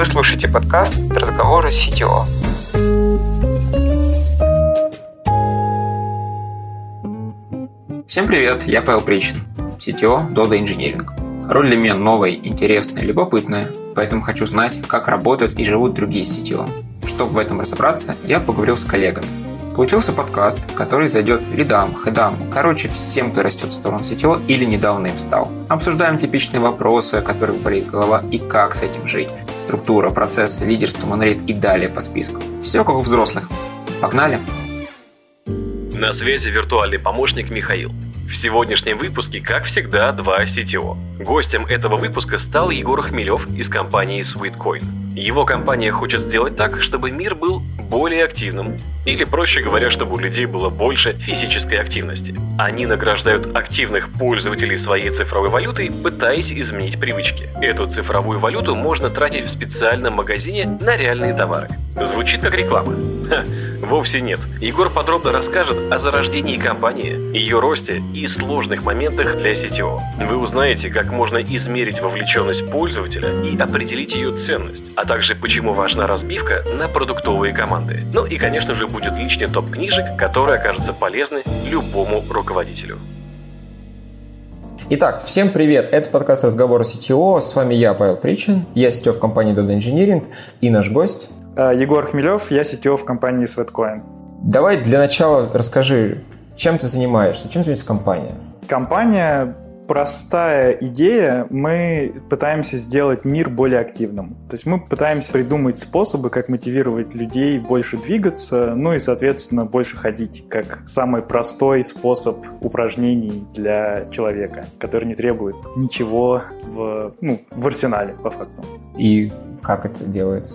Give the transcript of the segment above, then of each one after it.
Вы слушаете подкаст «Разговоры CTO». Всем привет, я Павел Причин, CTO Dodo Engineering. Роль для меня новая, интересная, любопытная, поэтому хочу знать, как работают и живут другие CTO. Чтобы в этом разобраться, я поговорил с коллегами, Получился подкаст, который зайдет лидам, хедам, короче, всем, кто растет в сторону сетевого или недавно им стал. Обсуждаем типичные вопросы, о которых болит голова и как с этим жить. Структура, процессы, лидерство, монолит и далее по списку. Все как у взрослых. Погнали! На связи виртуальный помощник Михаил. В сегодняшнем выпуске, как всегда, два CTO. Гостем этого выпуска стал Егор Хмелев из компании SweetCoin. Его компания хочет сделать так, чтобы мир был более активным, или, проще говоря, чтобы у людей было больше физической активности. Они награждают активных пользователей своей цифровой валютой, пытаясь изменить привычки. Эту цифровую валюту можно тратить в специальном магазине на реальные товары. Звучит как реклама. Ха, вовсе нет. Егор подробно расскажет о зарождении компании, ее росте и сложных моментах для CTO. Вы узнаете, как можно измерить вовлеченность пользователя и определить ее ценность, а также почему важна разбивка на продуктовые команды. Ну и, конечно же, будет личный топ книжек, которые окажутся полезны любому руководителю. Итак, всем привет! Это подкаст «Разговоры CTO». С вами я, Павел Причин. Я CTO в компании Dodo Engineering. И наш гость... Э, Егор Хмелев, я CTO в компании Sweatcoin. Давай для начала расскажи, чем ты занимаешься, чем занимается компания? Компания простая идея, мы пытаемся сделать мир более активным. То есть мы пытаемся придумать способы, как мотивировать людей больше двигаться, ну и, соответственно, больше ходить, как самый простой способ упражнений для человека, который не требует ничего в, ну, в арсенале, по факту. И как это делается?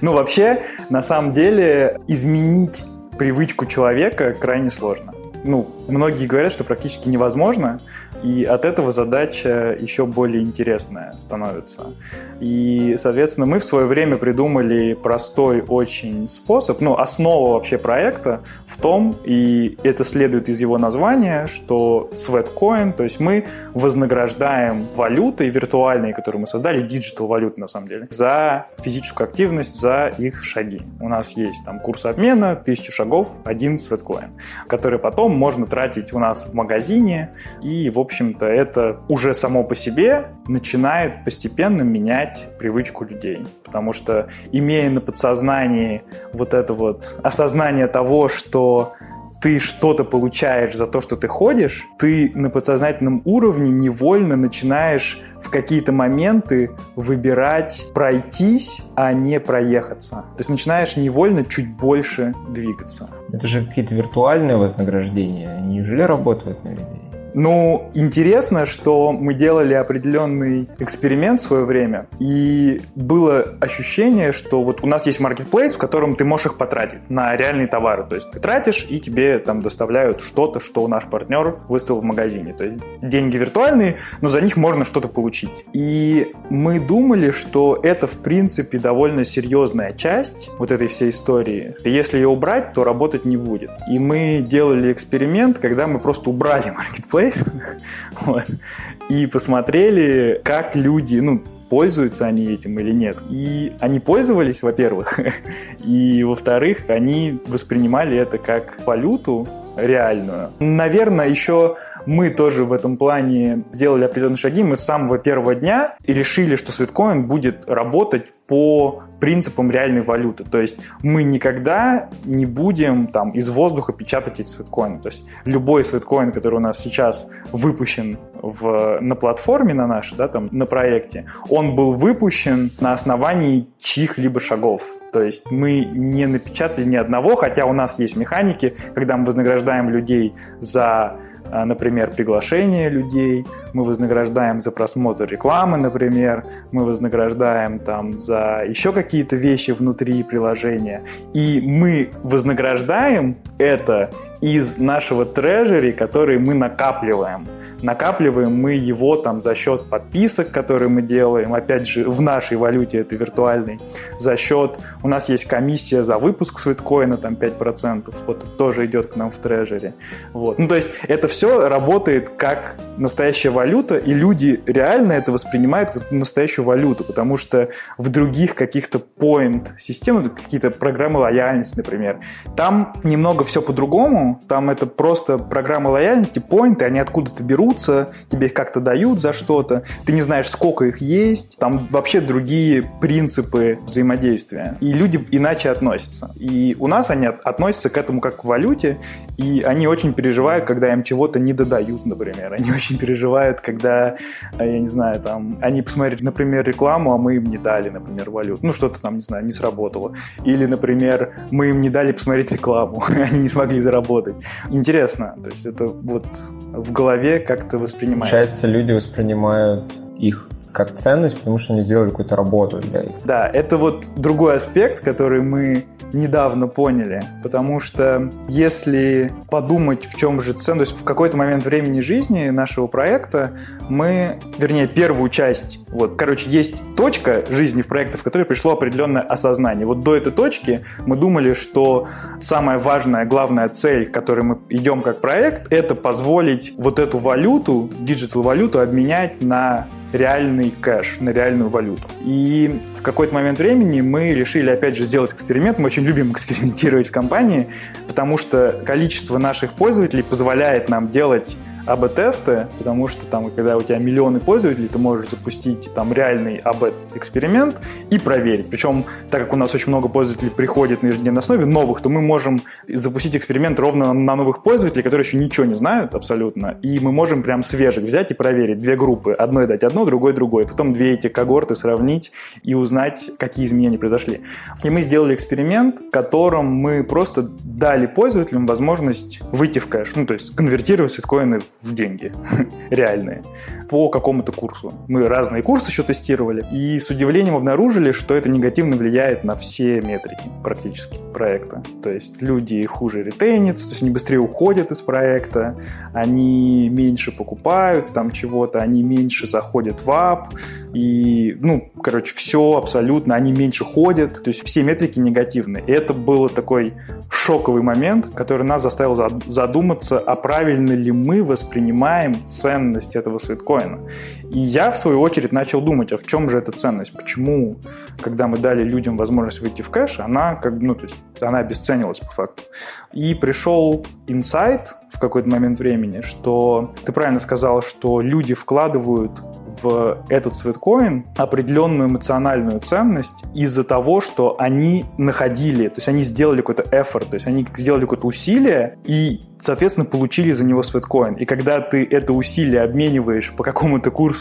Ну, вообще, на самом деле, изменить привычку человека крайне сложно. Ну, многие говорят, что практически невозможно, и от этого задача еще более интересная становится. И, соответственно, мы в свое время придумали простой очень способ, ну, основа вообще проекта в том, и это следует из его названия, что Sweatcoin, то есть мы вознаграждаем валютой виртуальные, которые мы создали, digital валюты на самом деле, за физическую активность, за их шаги. У нас есть там курс обмена, тысячу шагов, один Sweatcoin, который потом можно тратить у нас в магазине, и, в общем-то, это уже само по себе начинает постепенно менять привычку людей. Потому что, имея на подсознании вот это вот осознание того, что ты что-то получаешь за то, что ты ходишь, ты на подсознательном уровне невольно начинаешь в какие-то моменты выбирать пройтись, а не проехаться. То есть начинаешь невольно чуть больше двигаться. Это же какие-то виртуальные вознаграждения. Неужели работают на людей? Ну, интересно, что мы делали определенный эксперимент в свое время, и было ощущение, что вот у нас есть маркетплейс, в котором ты можешь их потратить на реальные товары. То есть ты тратишь, и тебе там доставляют что-то, что наш партнер выставил в магазине. То есть деньги виртуальные, но за них можно что-то получить. И мы думали, что это, в принципе, довольно серьезная часть вот этой всей истории. Если ее убрать, то работать не будет. И мы делали эксперимент, когда мы просто убрали маркетплейс, Вот, и посмотрели, как люди, ну, пользуются они этим или нет. И они пользовались, во-первых, и, во-вторых, они воспринимали это как валюту реальную. Наверное, еще мы тоже в этом плане сделали определенные шаги. Мы с самого первого дня и решили, что Sweetcoin будет работать по принципам реальной валюты. То есть мы никогда не будем там из воздуха печатать эти свиткоины. То есть любой свиткоин, который у нас сейчас выпущен в, на платформе на нашей, да, там, на проекте, он был выпущен на основании чьих-либо шагов. То есть мы не напечатали ни одного, хотя у нас есть механики, когда мы вознаграждаем людей за например, приглашение людей, мы вознаграждаем за просмотр рекламы, например, мы вознаграждаем там за еще какие-то вещи внутри приложения. И мы вознаграждаем это из нашего трежери, который мы накапливаем. Накапливаем мы его там за счет подписок, которые мы делаем, опять же, в нашей валюте, это виртуальный, за счет, у нас есть комиссия за выпуск свиткоина, там 5%, вот это тоже идет к нам в трежере. Вот. Ну, то есть это все работает как настоящая валюта, и люди реально это воспринимают как настоящую валюту, потому что в других каких-то point системах, какие-то программы лояльности, например, там немного все по-другому, там это просто программы лояльности, поинты, они откуда-то берутся, тебе их как-то дают за что-то, ты не знаешь, сколько их есть, там вообще другие принципы взаимодействия, и люди иначе относятся. И у нас они относятся к этому как к валюте, и они очень переживают, когда им чего-то не додают, например. Они очень переживают, когда, э, я не знаю, там, они посмотрели, например, рекламу, а мы им не дали, например, валюту. Ну, что-то там, не знаю, не сработало. Или, например, мы им не дали посмотреть рекламу, они не смогли заработать. Интересно, то есть это вот в голове как-то воспринимается. Получается, люди воспринимают их как ценность, потому что они сделали какую-то работу для их. Да, это вот другой аспект, который мы недавно поняли, потому что если подумать, в чем же ценность, в какой-то момент времени жизни нашего проекта мы, вернее, первую часть, вот, короче, есть точка жизни в проекте, в которой пришло определенное осознание. Вот до этой точки мы думали, что самая важная, главная цель, к которой мы идем как проект, это позволить вот эту валюту, digital-валюту обменять на реальный кэш, на реальную валюту. И в какой-то момент времени мы решили опять же сделать эксперимент. Мы очень любим экспериментировать в компании, потому что количество наших пользователей позволяет нам делать АБ-тесты, потому что там, когда у тебя миллионы пользователей, ты можешь запустить там реальный АБ-эксперимент и проверить. Причем, так как у нас очень много пользователей приходит на ежедневной основе, новых, то мы можем запустить эксперимент ровно на новых пользователей, которые еще ничего не знают абсолютно, и мы можем прям свежих взять и проверить две группы. Одной дать одно, другой другой. Потом две эти когорты сравнить и узнать, какие изменения произошли. И мы сделали эксперимент, в котором мы просто дали пользователям возможность выйти в кэш, ну, то есть конвертировать биткоины в деньги реальные по какому-то курсу. Мы разные курсы еще тестировали и с удивлением обнаружили, что это негативно влияет на все метрики практически проекта. То есть люди хуже ретейнятся, то есть они быстрее уходят из проекта, они меньше покупают там чего-то, они меньше заходят в ап, и, ну, короче, все абсолютно, они меньше ходят, то есть все метрики негативные. И это был такой шоковый момент, который нас заставил задуматься, а правильно ли мы воспринимаем ценность этого свиткоина биткоина. И я, в свою очередь, начал думать, а в чем же эта ценность? Почему, когда мы дали людям возможность выйти в кэш, она, как, ну, то есть, она обесценилась по факту. И пришел инсайт в какой-то момент времени, что ты правильно сказал, что люди вкладывают в этот свиткоин определенную эмоциональную ценность из-за того, что они находили, то есть они сделали какой-то effort, то есть они сделали какое-то усилие и, соответственно, получили за него свиткоин. И когда ты это усилие обмениваешь по какому-то курсу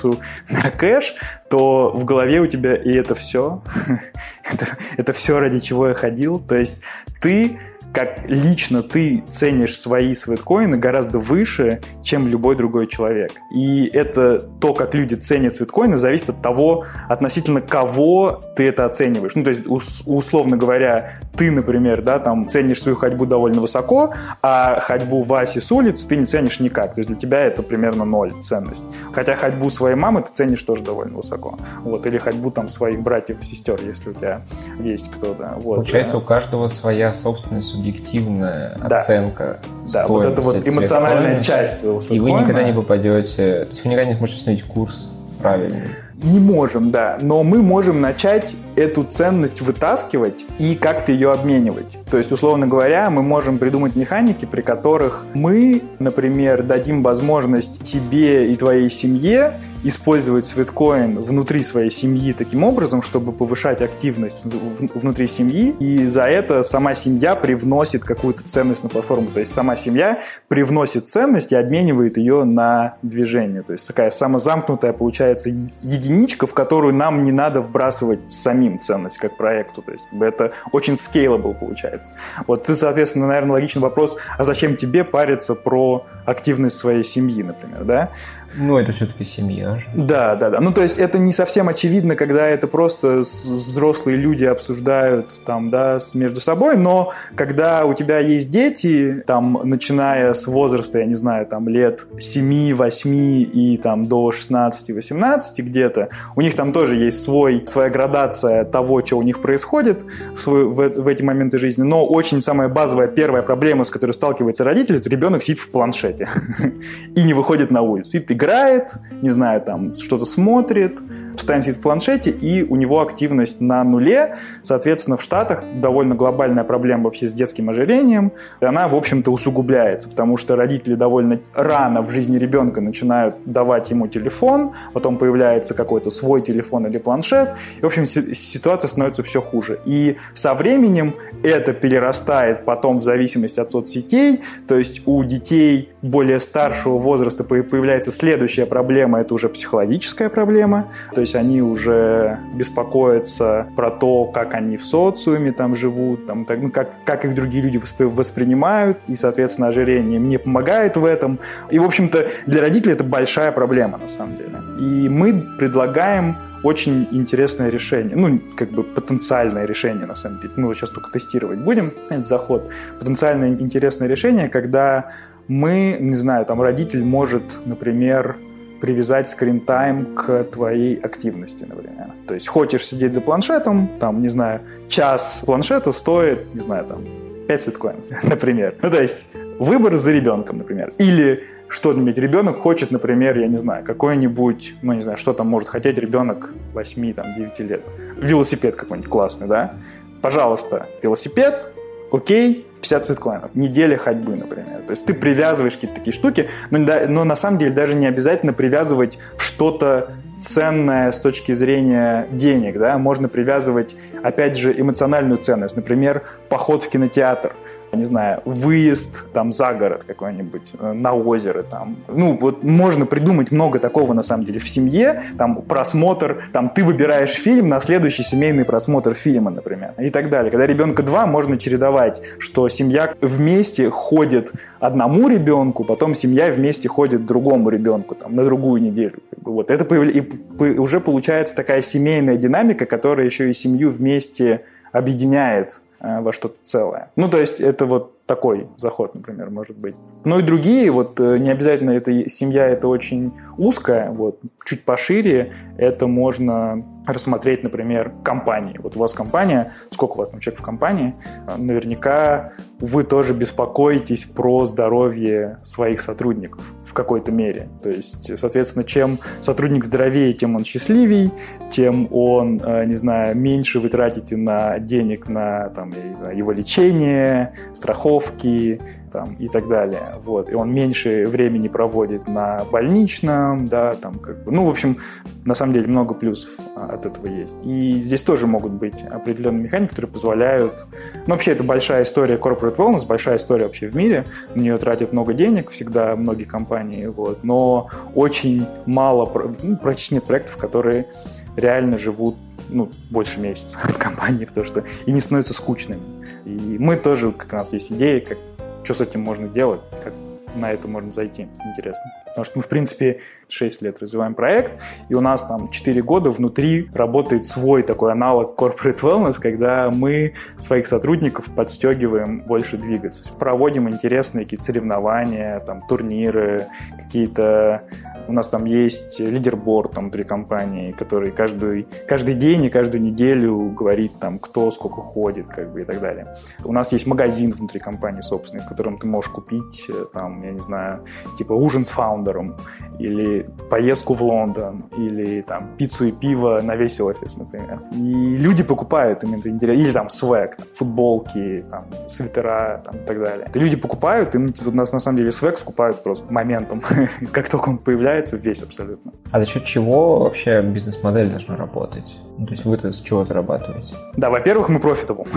на кэш, то в голове у тебя и это все, это, это все, ради чего я ходил. То есть ты как лично ты ценишь свои свиткоины гораздо выше, чем любой другой человек. И это то, как люди ценят свиткоины, зависит от того, относительно кого ты это оцениваешь. Ну, то есть, условно говоря, ты, например, да, там ценишь свою ходьбу довольно высоко, а ходьбу Васи с улиц ты не ценишь никак. То есть для тебя это примерно ноль ценность. Хотя ходьбу своей мамы ты ценишь тоже довольно высоко. Вот. Или ходьбу там своих братьев и сестер, если у тебя есть кто-то. Вот. Получается, у каждого своя собственность субъективная да. оценка Да, вот это вот эмоциональная часть И вы никогда не попадете, то есть вы никогда не сможете установить курс правильный. Не можем, да, но мы можем начать эту ценность вытаскивать и как-то ее обменивать. То есть, условно говоря, мы можем придумать механики, при которых мы, например, дадим возможность тебе и твоей семье использовать свиткоин внутри своей семьи таким образом, чтобы повышать активность внутри семьи, и за это сама семья привносит какую-то ценность на платформу. То есть сама семья привносит ценность и обменивает ее на движение. То есть такая самозамкнутая получается единичка, в которую нам не надо вбрасывать сами сохраним ценность как проекту. То есть это очень scalable получается. Вот ты, соответственно, наверное, логичный вопрос, а зачем тебе париться про активность своей семьи, например, да? Ну, это все-таки семья же. Да, да, да. Ну, то есть это не совсем очевидно, когда это просто взрослые люди обсуждают там, да, между собой, но когда у тебя есть дети, там, начиная с возраста, я не знаю, там, лет 7, 8 и там до 16-18 где-то, у них там тоже есть свой, своя градация того, что у них происходит в, свой, в, в эти моменты жизни, но очень самая базовая первая проблема, с которой сталкивается родитель, это ребенок сидит в планшете и не выходит на улицу, сидит играет, не знаю, там что-то смотрит, постоянно сидит в планшете, и у него активность на нуле. Соответственно, в Штатах довольно глобальная проблема вообще с детским ожирением, и она, в общем-то, усугубляется, потому что родители довольно рано в жизни ребенка начинают давать ему телефон, потом появляется какой-то свой телефон или планшет, и, в общем, ситуация становится все хуже. И со временем это перерастает потом в зависимости от соцсетей, то есть у детей более старшего возраста появляется Следующая проблема – это уже психологическая проблема, то есть они уже беспокоятся про то, как они в социуме там живут, там, так, ну, как, как их другие люди воспринимают, и, соответственно, ожирение мне помогает в этом. И, в общем-то, для родителей это большая проблема, на самом деле. И мы предлагаем очень интересное решение, ну, как бы потенциальное решение, на самом деле. Мы его сейчас только тестировать будем, этот заход. Потенциально интересное решение, когда мы, не знаю, там родитель может, например, привязать скрин-тайм к твоей активности, например. То есть хочешь сидеть за планшетом, там, не знаю, час планшета стоит, не знаю, там, 5 биткоинов, например. Ну, то есть выбор за ребенком, например. Или что-нибудь ребенок хочет, например, я не знаю, какой-нибудь, ну, не знаю, что там может хотеть ребенок 8, там, 9 лет. Велосипед какой-нибудь классный, да? Пожалуйста, велосипед, окей, 50 биткоинов, неделя ходьбы, например. То есть ты привязываешь какие-то такие штуки, но, но на самом деле даже не обязательно привязывать что-то ценное с точки зрения денег, да, можно привязывать, опять же, эмоциональную ценность, например, поход в кинотеатр – не знаю, выезд там за город какой-нибудь, э, на озеро там. Ну, вот можно придумать много такого на самом деле в семье, там просмотр, там ты выбираешь фильм на следующий семейный просмотр фильма, например, и так далее. Когда ребенка два, можно чередовать, что семья вместе ходит одному ребенку, потом семья вместе ходит другому ребенку, там, на другую неделю. Вот это появля... и уже получается такая семейная динамика, которая еще и семью вместе объединяет во что-то целое. Ну, то есть это вот такой заход, например, может быть. Ну и другие, вот э, не обязательно эта семья это очень узкая, вот чуть пошире это можно рассмотреть, например, компании. Вот у вас компания, сколько у вас там человек в компании, наверняка вы тоже беспокоитесь про здоровье своих сотрудников в какой-то мере. То есть, соответственно, чем сотрудник здоровее, тем он счастливей, тем он, э, не знаю, меньше вы тратите на денег на там, знаю, его лечение, страховки, там, и так далее. Вот. И он меньше времени проводит на больничном, да, там, как бы, ну, в общем, на самом деле много плюсов а, от этого есть. И здесь тоже могут быть определенные механики, которые позволяют... Ну, вообще, это большая история corporate wellness, большая история вообще в мире. На нее тратят много денег всегда многие компании, вот. Но очень мало, ну, практически нет проектов, которые реально живут ну, больше месяца в компании, потому что и не становятся скучными. И мы тоже, как у нас есть идеи, как что с этим можно делать, как на это можно зайти. Интересно. Потому что мы, в принципе, 6 лет развиваем проект, и у нас там 4 года внутри работает свой такой аналог corporate wellness, когда мы своих сотрудников подстегиваем больше двигаться. Проводим интересные какие-то соревнования, там, турниры, какие-то у нас там есть лидерборд там, внутри компании, который каждый, каждый день и каждую неделю говорит, там, кто сколько ходит как бы, и так далее. У нас есть магазин внутри компании собственный, в котором ты можешь купить, э, там, я не знаю, типа ужин с фаундером, или поездку в Лондон, или там пиццу и пиво на весь офис, например. И люди покупают им это интересно. Или там свек, там, футболки, там, свитера там, и так далее. И люди покупают, и у нас на самом деле свек скупают просто моментом, как только он появляется, впитается весь абсолютно. А за счет чего вообще бизнес-модель должна работать? Ну, то есть вы-то с чего зарабатываете? Да, во-первых, мы profitable,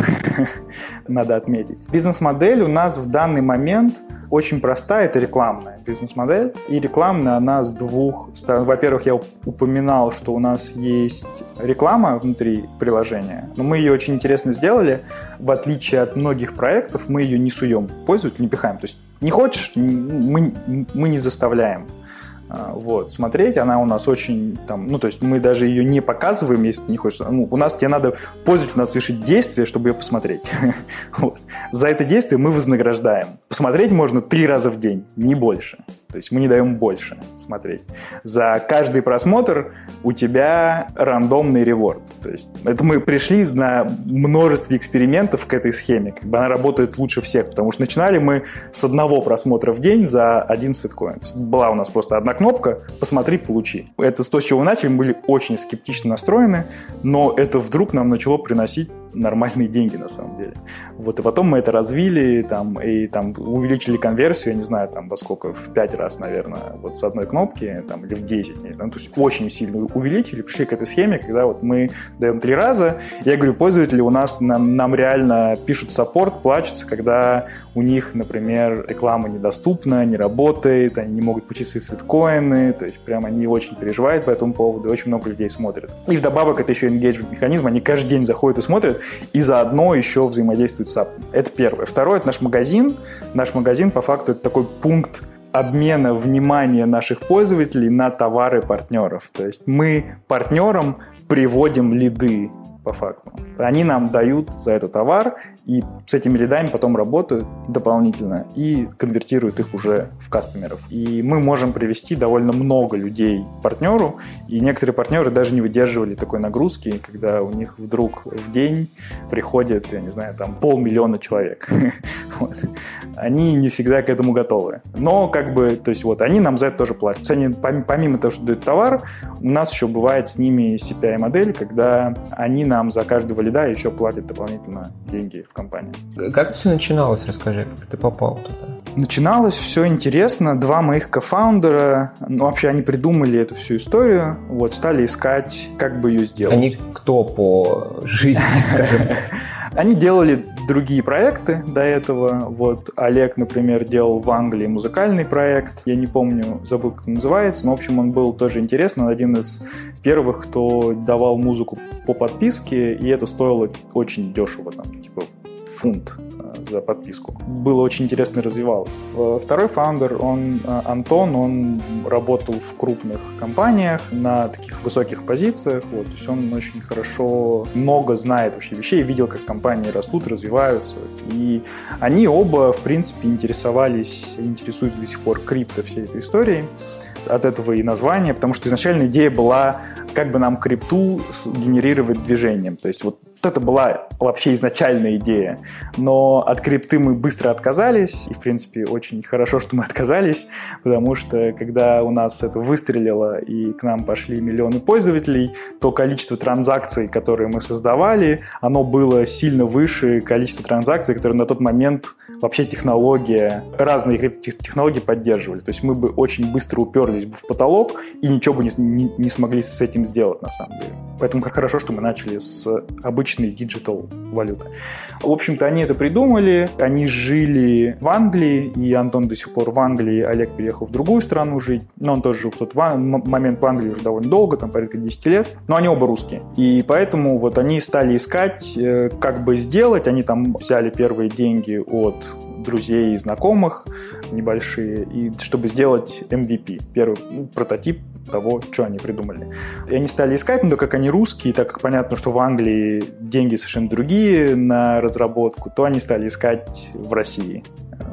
надо отметить. Бизнес-модель у нас в данный момент очень простая, это рекламная бизнес-модель. И рекламная она с двух сторон. Во-первых, я упоминал, что у нас есть реклама внутри приложения, но мы ее очень интересно сделали. В отличие от многих проектов, мы ее не суем пользователю, не пихаем. То есть не хочешь, мы, мы не заставляем. А, вот, смотреть. Она у нас очень там, ну, то есть мы даже ее не показываем, если ты не хочешь. Ну, у нас тебе надо пользователю надо совершить действие, чтобы ее посмотреть. За это действие мы вознаграждаем. Посмотреть можно три раза в день, не больше. То есть мы не даем больше смотреть. За каждый просмотр у тебя рандомный реворд. То есть это мы пришли на множестве экспериментов к этой схеме. Как бы она работает лучше всех, потому что начинали мы с одного просмотра в день за один свиткоин. Была у нас просто одна кнопка «посмотри, получи». Это то, с чего мы начали, мы были очень скептично настроены, но это вдруг нам начало приносить нормальные деньги на самом деле. Вот, и потом мы это развили, там, и там увеличили конверсию, я не знаю, там, во сколько, в 5 раз, наверное, вот с одной кнопки, там, или в 10, не знаю, то есть очень сильно увеличили, пришли к этой схеме, когда вот мы даем три раза, я говорю, пользователи у нас нам, нам реально пишут саппорт, плачутся, когда у них, например, реклама недоступна, не работает, они не могут получить свои свиткоины, то есть прям они очень переживают по этому поводу, и очень много людей смотрят. И вдобавок это еще engagement механизм, они каждый день заходят и смотрят, и заодно еще взаимодействуют с SAP. Это первое. Второе, это наш магазин. Наш магазин, по факту, это такой пункт обмена внимания наших пользователей на товары партнеров. То есть мы партнерам приводим лиды по факту. Они нам дают за это товар, и с этими лидами потом работают дополнительно и конвертируют их уже в кастомеров. И мы можем привести довольно много людей к партнеру, и некоторые партнеры даже не выдерживали такой нагрузки, когда у них вдруг в день приходит, я не знаю, там полмиллиона человек. Они не всегда к этому готовы. Но как бы, то есть вот, они нам за это тоже платят. Они, помимо того, что дают товар, у нас еще бывает с ними CPI-модель, когда они нам за каждого лида еще платят дополнительно деньги в компании. Как это все начиналось, расскажи, как ты попал туда? Начиналось все интересно. Два моих кофаундера, ну, вообще они придумали эту всю историю, вот, стали искать, как бы ее сделать. Они кто по жизни, скажем Они делали другие проекты до этого. Вот Олег, например, делал в Англии музыкальный проект. Я не помню, забыл, как он называется. Но, в общем, он был тоже интересный. Он один из первых, кто давал музыку по подписке, и это стоило очень дешево, там, фунт за подписку. Было очень интересно развивалось. Второй фаундер, он э, Антон, он работал в крупных компаниях на таких высоких позициях, вот, то есть он очень хорошо, много знает вообще вещей, видел, как компании растут, развиваются, и они оба, в принципе, интересовались, интересуются до сих пор крипто всей этой историей от этого и название, потому что изначально идея была, как бы нам крипту генерировать движением. То есть вот вот это была вообще изначальная идея. Но от крипты мы быстро отказались, и, в принципе, очень хорошо, что мы отказались, потому что, когда у нас это выстрелило, и к нам пошли миллионы пользователей, то количество транзакций, которые мы создавали, оно было сильно выше количества транзакций, которые на тот момент вообще технология, разные технологии поддерживали. То есть мы бы очень быстро уперлись бы в потолок и ничего бы не, не, не смогли с этим сделать, на самом деле. Поэтому как хорошо, что мы начали с обычных обычной digital валюты. В общем-то, они это придумали, они жили в Англии, и Антон до сих пор в Англии, Олег переехал в другую страну жить, но он тоже жил в тот момент в Англии уже довольно долго, там порядка 10 лет, но они оба русские. И поэтому вот они стали искать, э, как бы сделать, они там взяли первые деньги от друзей и знакомых небольшие, и чтобы сделать MVP, первый ну, прототип того, что они придумали. И они стали искать, но так как они русские, так как понятно, что в Англии деньги совершенно другие на разработку, то они стали искать в России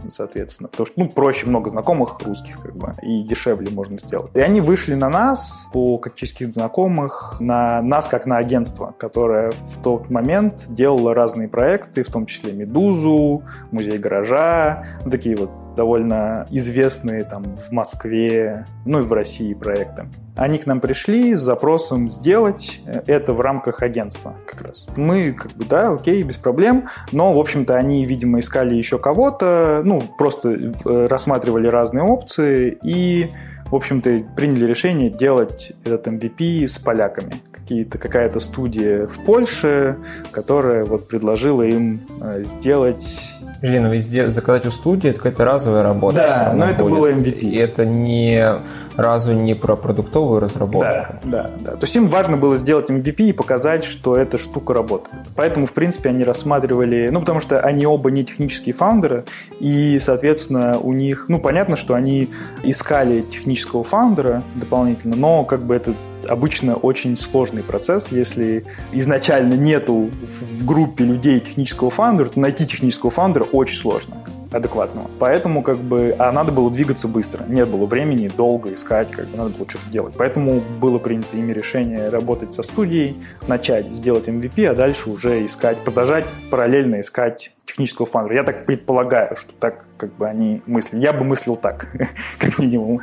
соответственно. Потому что, ну, проще много знакомых русских, как бы, и дешевле можно сделать. И они вышли на нас, по как через знакомых, на нас как на агентство, которое в тот момент делало разные проекты, в том числе «Медузу», «Музей гаража», ну, такие вот довольно известные там в Москве, ну и в России проекты. Они к нам пришли с запросом сделать это в рамках агентства как раз. Мы как бы, да, окей, без проблем, но, в общем-то, они, видимо, искали еще кого-то, ну, просто э, рассматривали разные опции и в общем-то, приняли решение делать этот MVP с поляками. Какие-то, какая-то студия в Польше, которая вот предложила им э, сделать Подожди, но ведь заказать у студии это какая-то разовая работа. Да, но это будет. было MVP. И это не разве не про продуктовую разработку? Да, да, да. То есть им важно было сделать MVP и показать, что эта штука работает. Поэтому, в принципе, они рассматривали, ну, потому что они оба не технические фаундеры, и, соответственно, у них, ну, понятно, что они искали технического фаундера дополнительно, но как бы это обычно очень сложный процесс. Если изначально нету в группе людей технического фаундера, то найти технического фаундера очень сложно адекватного. Поэтому как бы, а надо было двигаться быстро. Не было времени долго искать, как бы надо было что-то делать. Поэтому было принято ими решение работать со студией, начать сделать MVP, а дальше уже искать, продолжать параллельно искать технического фаундера. Я так предполагаю, что так как бы они мыслили. Я бы мыслил так, как минимум.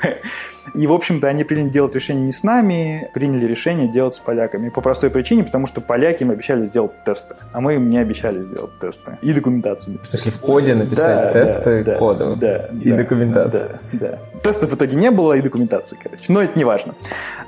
И, в общем-то, они приняли делать решение не с нами, приняли решение делать с поляками. По простой причине, потому что поляки им обещали сделать тесты, а мы им не обещали сделать тесты. И документацию написать. Если в коде написать да, тесты да, кода да, и да, документацию. Да, да. Тестов в итоге не было, и документации, короче. Но это не важно.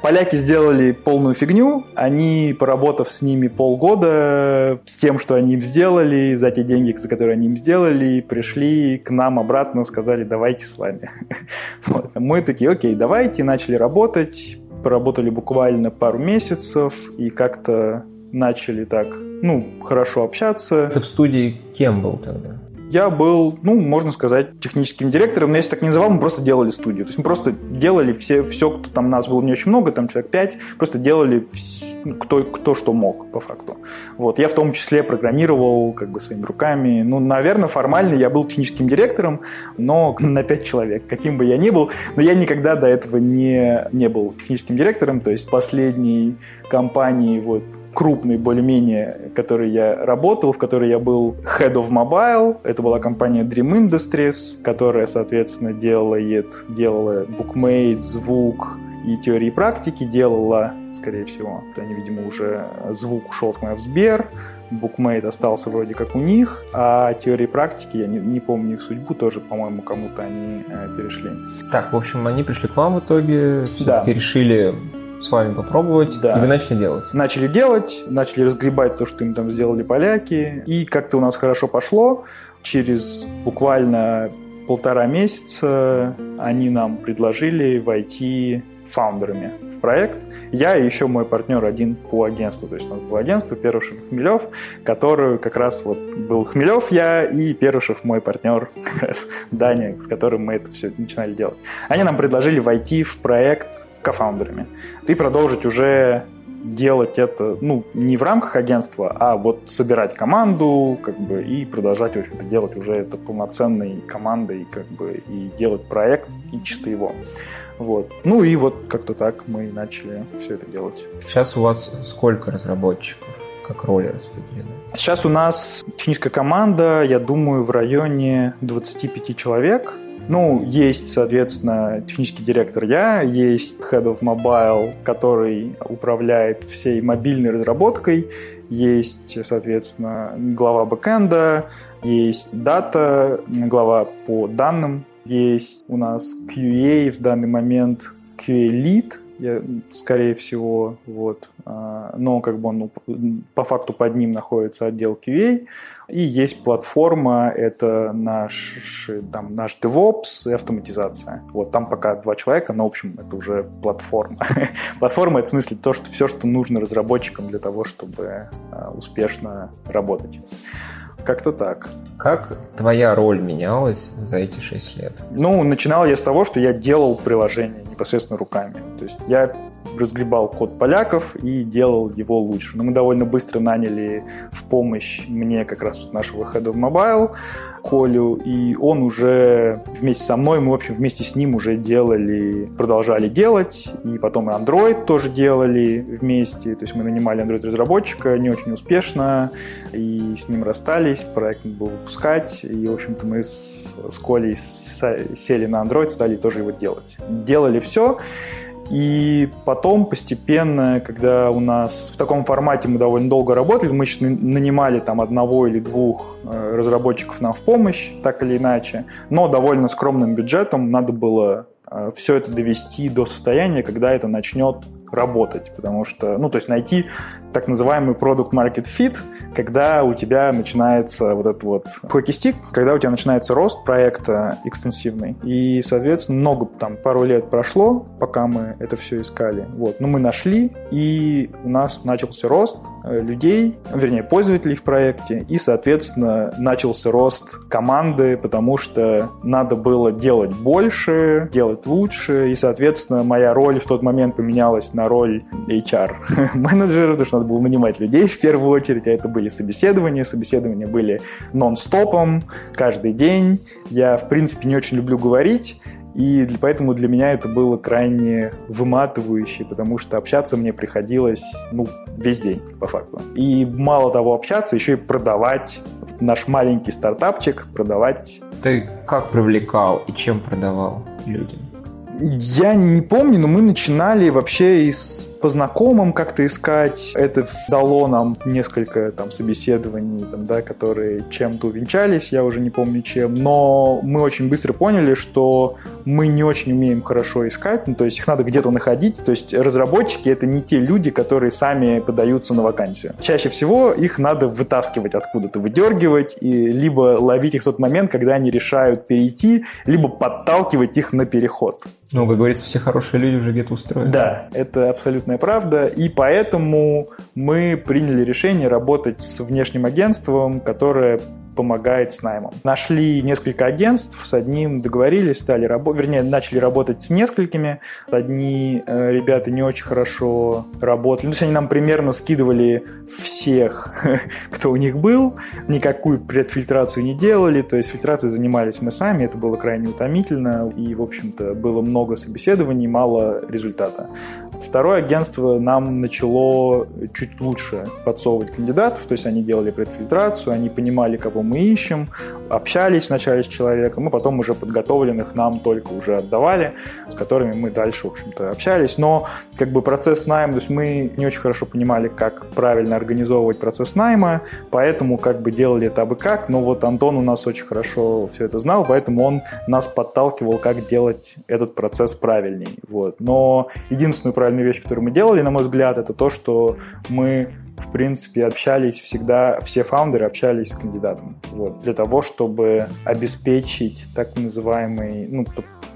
Поляки сделали полную фигню. Они, поработав с ними полгода, с тем, что они им сделали, за те деньги, за которые они им сделали, пришли к нам обратно, сказали, давайте с вами. Вот. Мы такие, окей, давайте, начали работать, поработали буквально пару месяцев и как-то начали так, ну, хорошо общаться. Ты в студии кем был тогда? Я был, ну, можно сказать, техническим директором, но если так не называл, мы просто делали студию. То есть мы просто делали все, все кто там нас было не очень много, там человек пять, просто делали все, кто, кто что мог, по факту. Вот. Я в том числе программировал как бы своими руками. Ну, наверное, формально я был техническим директором, но на пять человек, каким бы я ни был. Но я никогда до этого не, не был техническим директором, то есть последней компании вот крупной более-менее, в которой я работал, в которой я был Head of Mobile. Это была компания Dream Industries, которая, соответственно, делает, делала букмейт, звук, и теории и практики делала, скорее всего. Они, видимо, уже звук ушел к в Сбер, букмейт остался вроде как у них, а теории практики, я не, не помню их судьбу, тоже, по-моему, кому-то они э, перешли. Так, в общем, они пришли к вам в итоге, все-таки да. решили с вами попробовать, да. и вы начали делать. Начали делать, начали разгребать то, что им там сделали поляки, и как-то у нас хорошо пошло. Через буквально полтора месяца они нам предложили войти фаундерами в проект. Я и еще мой партнер один по агентству. То есть у нас было агентство Перушев Хмелев, который как раз вот был Хмелев я и Перушев мой партнер, как раз Даня, с которым мы это все начинали делать. Они нам предложили войти в проект кофаундерами. И продолжить уже делать это, ну, не в рамках агентства, а вот собирать команду, как бы, и продолжать, в общем-то, делать уже это полноценной командой, как бы, и делать проект, и чисто его. Вот. Ну и вот как-то так мы начали все это делать. Сейчас у вас сколько разработчиков? Как роли распределены? Сейчас у нас техническая команда, я думаю, в районе 25 человек. Ну, есть, соответственно, технический директор я, есть Head of Mobile, который управляет всей мобильной разработкой, есть, соответственно, глава бэкэнда, есть дата, глава по данным, есть у нас QA в данный момент QA Lead, я, скорее всего, вот. А, но как бы он ну, по факту под ним находится отдел QA, и есть платформа, это наш, там, наш DevOps и автоматизация. Вот там пока два человека, но, в общем, это уже платформа. платформа — это в смысле то, что все, что нужно разработчикам для того, чтобы а, успешно работать. Как-то так. Как твоя роль менялась за эти шесть лет? Ну, начинал я с того, что я делал приложение непосредственно руками. То есть я разгребал код поляков и делал его лучше. Но мы довольно быстро наняли в помощь мне как раз нашего Head of Mobile, Колю, и он уже вместе со мной, мы, в общем, вместе с ним уже делали, продолжали делать, и потом и Android тоже делали вместе, то есть мы нанимали Android-разработчика не очень успешно, и с ним расстались, проект был выпускать, и, в общем-то, мы с, с Колей сели на Android, стали тоже его делать. Делали все, И потом постепенно, когда у нас в таком формате мы довольно долго работали, мы еще нанимали там одного или двух э, разработчиков нам в помощь, так или иначе, но довольно скромным бюджетом надо было э, все это довести до состояния, когда это начнет работать, потому что, ну, то есть найти так называемый product market fit, когда у тебя начинается вот этот вот stick, когда у тебя начинается рост проекта экстенсивный. И, соответственно, много, там, пару лет прошло, пока мы это все искали. Вот. Но мы нашли, и у нас начался рост людей, вернее, пользователей в проекте, и, соответственно, начался рост команды, потому что надо было делать больше, делать лучше, и, соответственно, моя роль в тот момент поменялась на роль HR-менеджера, потому что надо было нанимать людей в первую очередь, а это были собеседования. Собеседования были нон-стопом, каждый день. Я, в принципе, не очень люблю говорить, и поэтому для меня это было крайне выматывающе, потому что общаться мне приходилось, ну, весь день, по факту. И мало того общаться, еще и продавать наш маленький стартапчик, продавать. Ты как привлекал и чем продавал людям? Я не помню, но мы начинали вообще из по знакомым как-то искать. Это дало нам несколько там собеседований, там, да, которые чем-то увенчались, я уже не помню чем. Но мы очень быстро поняли, что мы не очень умеем хорошо искать, ну, то есть их надо где-то находить. То есть разработчики — это не те люди, которые сами подаются на вакансию. Чаще всего их надо вытаскивать откуда-то, выдергивать, и либо ловить их в тот момент, когда они решают перейти, либо подталкивать их на переход. Ну, как говорится, все хорошие люди уже где-то устроены. Да, это абсолютная правда. И поэтому мы приняли решение работать с внешним агентством, которое помогает с наймом. Нашли несколько агентств, с одним договорились, стали работать, вернее, начали работать с несколькими. Одни э, ребята не очень хорошо работали. Ну, то есть они нам примерно скидывали всех, кто у них был, никакую предфильтрацию не делали, то есть фильтрацией занимались мы сами, это было крайне утомительно, и, в общем-то, было много собеседований, мало результата. Второе агентство нам начало чуть лучше подсовывать кандидатов, то есть они делали предфильтрацию, они понимали, кого мы ищем, общались вначале с человеком, и потом уже подготовленных нам только уже отдавали, с которыми мы дальше, в общем-то, общались. Но как бы процесс найма, то есть мы не очень хорошо понимали, как правильно организовывать процесс найма, поэтому как бы делали это абы как, но вот Антон у нас очень хорошо все это знал, поэтому он нас подталкивал, как делать этот процесс правильней. Вот. Но единственную правильную вещь, которую мы делали, на мой взгляд, это то, что мы в принципе, общались всегда, все фаундеры общались с кандидатом. Вот, для того, чтобы обеспечить так называемый, ну,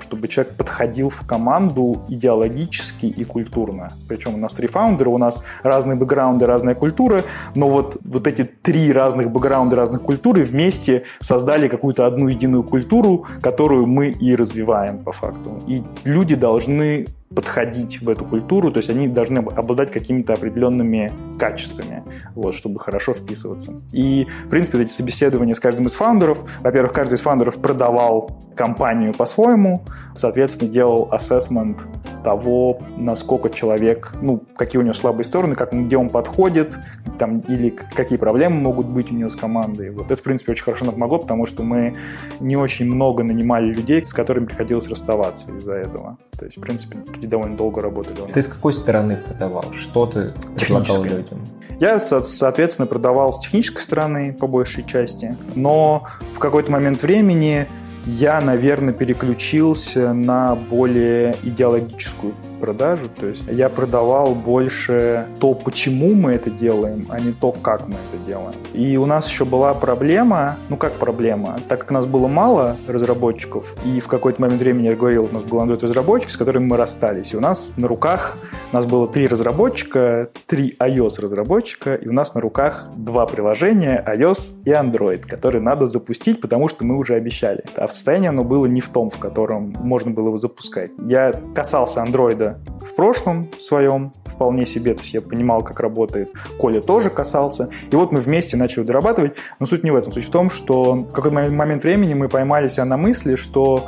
чтобы человек подходил в команду идеологически и культурно. Причем у нас три фаундера, у нас разные бэкграунды, разная культура, но вот, вот эти три разных бэкграунда, разных культуры вместе создали какую-то одну единую культуру, которую мы и развиваем по факту. И люди должны подходить в эту культуру, то есть они должны обладать какими-то определенными качествами, вот, чтобы хорошо вписываться. И, в принципе, эти собеседования с каждым из фаундеров, во-первых, каждый из фаундеров продавал компанию по-своему, соответственно, делал ассессмент того, насколько человек, ну, какие у него слабые стороны, как, где он подходит, там, или какие проблемы могут быть у него с командой. Вот. Это, в принципе, очень хорошо нам помогло, потому что мы не очень много нанимали людей, с которыми приходилось расставаться из-за этого. То есть, в принципе, довольно долго работали. Ты с какой стороны продавал? Что ты предлагал людям? Я, соответственно, продавал с технической стороны по большей части, но в какой-то момент времени я, наверное, переключился на более идеологическую продажу. То есть я продавал больше то, почему мы это делаем, а не то, как мы это делаем. И у нас еще была проблема, ну как проблема, так как нас было мало разработчиков, и в какой-то момент времени, я говорил, у нас был Android-разработчик, с которым мы расстались. И у нас на руках, у нас было три разработчика, три iOS-разработчика, и у нас на руках два приложения, iOS и Android, которые надо запустить, потому что мы уже обещали. А в состоянии оно было не в том, в котором можно было его запускать. Я касался Android в прошлом своем вполне себе, то есть я понимал, как работает. Коля тоже касался. И вот мы вместе начали дорабатывать. Но суть не в этом. Суть в том, что в какой-то момент времени мы поймали себя на мысли, что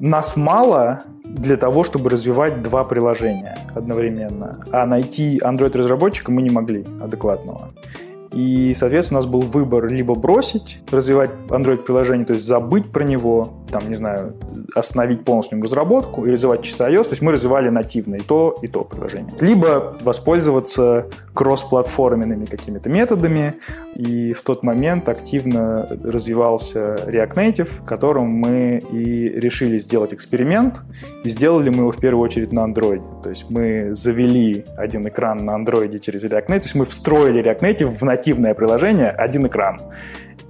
нас мало для того, чтобы развивать два приложения одновременно. А найти Android-разработчика мы не могли адекватного. И соответственно, у нас был выбор либо бросить развивать Android-приложение, то есть забыть про него, там, не знаю, остановить полностью разработку и развивать чисто iOS. То есть мы развивали нативно и то, и то приложение. Либо воспользоваться кроссплатформенными какими-то методами. И в тот момент активно развивался React Native, которым мы и решили сделать эксперимент. И сделали мы его в первую очередь на Android. То есть мы завели один экран на Android через React Native. То есть мы встроили React Native в нативное приложение один экран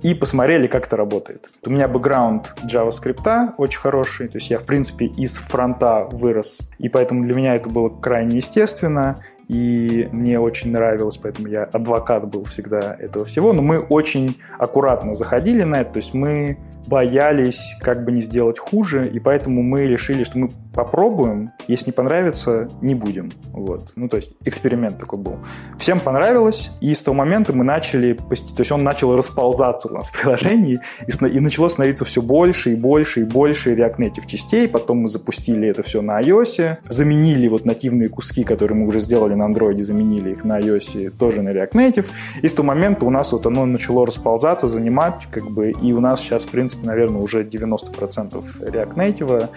и посмотрели, как это работает. У меня бэкграунд JavaScript очень хороший, то есть я, в принципе, из фронта вырос, и поэтому для меня это было крайне естественно, и мне очень нравилось, поэтому я адвокат был всегда этого всего, но мы очень аккуратно заходили на это, то есть мы боялись как бы не сделать хуже, и поэтому мы решили, что мы попробуем, если не понравится, не будем. Вот. Ну, то есть эксперимент такой был. Всем понравилось, и с того момента мы начали, то есть он начал расползаться у нас в приложении, и, и начало становиться все больше и больше и больше React Native частей, потом мы запустили это все на iOS, заменили вот нативные куски, которые мы уже сделали на Android, заменили их на iOS тоже на React Native, и с того момента у нас вот оно начало расползаться, занимать, как бы, и у нас сейчас, в принципе, наверное, уже 90% React Native,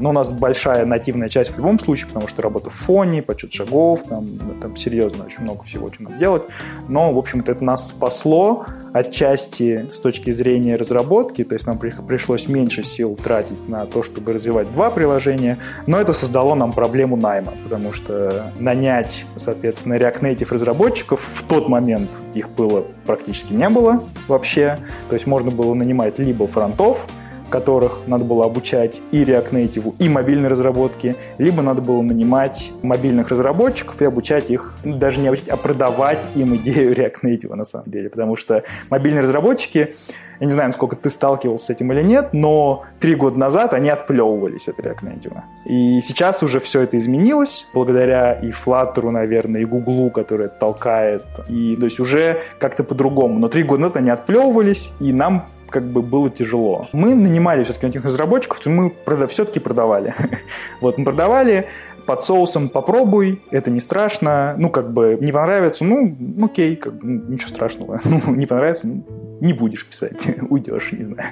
но у нас большая нативная часть в любом случае, потому что работа в фоне, подсчет шагов, там, там серьезно очень много всего, очень надо делать, но, в общем-то, это нас спасло отчасти с точки зрения разработки, то есть нам пришлось меньше сил тратить на то, чтобы развивать два приложения, но это создало нам проблему найма, потому что нанять соответственно, React Native разработчиков в тот момент их было практически не было вообще. То есть можно было нанимать либо фронтов, которых надо было обучать и React Native, и мобильной разработке, либо надо было нанимать мобильных разработчиков и обучать их, даже не обучать, а продавать им идею React Native на самом деле, потому что мобильные разработчики я не знаю, насколько ты сталкивался с этим или нет, но три года назад они отплевывались от React Native. И сейчас уже все это изменилось, благодаря и Flutter, наверное, и Google, который толкает. И, то есть уже как-то по-другому. Но три года назад они отплевывались, и нам как бы было тяжело. Мы нанимали все-таки этих разработчиков, мы прода- все-таки продавали. вот, мы продавали, под соусом попробуй, это не страшно, ну, как бы, не понравится, ну, окей, как бы, ничего страшного, ну, не понравится, ну, не будешь писать, уйдешь, не знаю.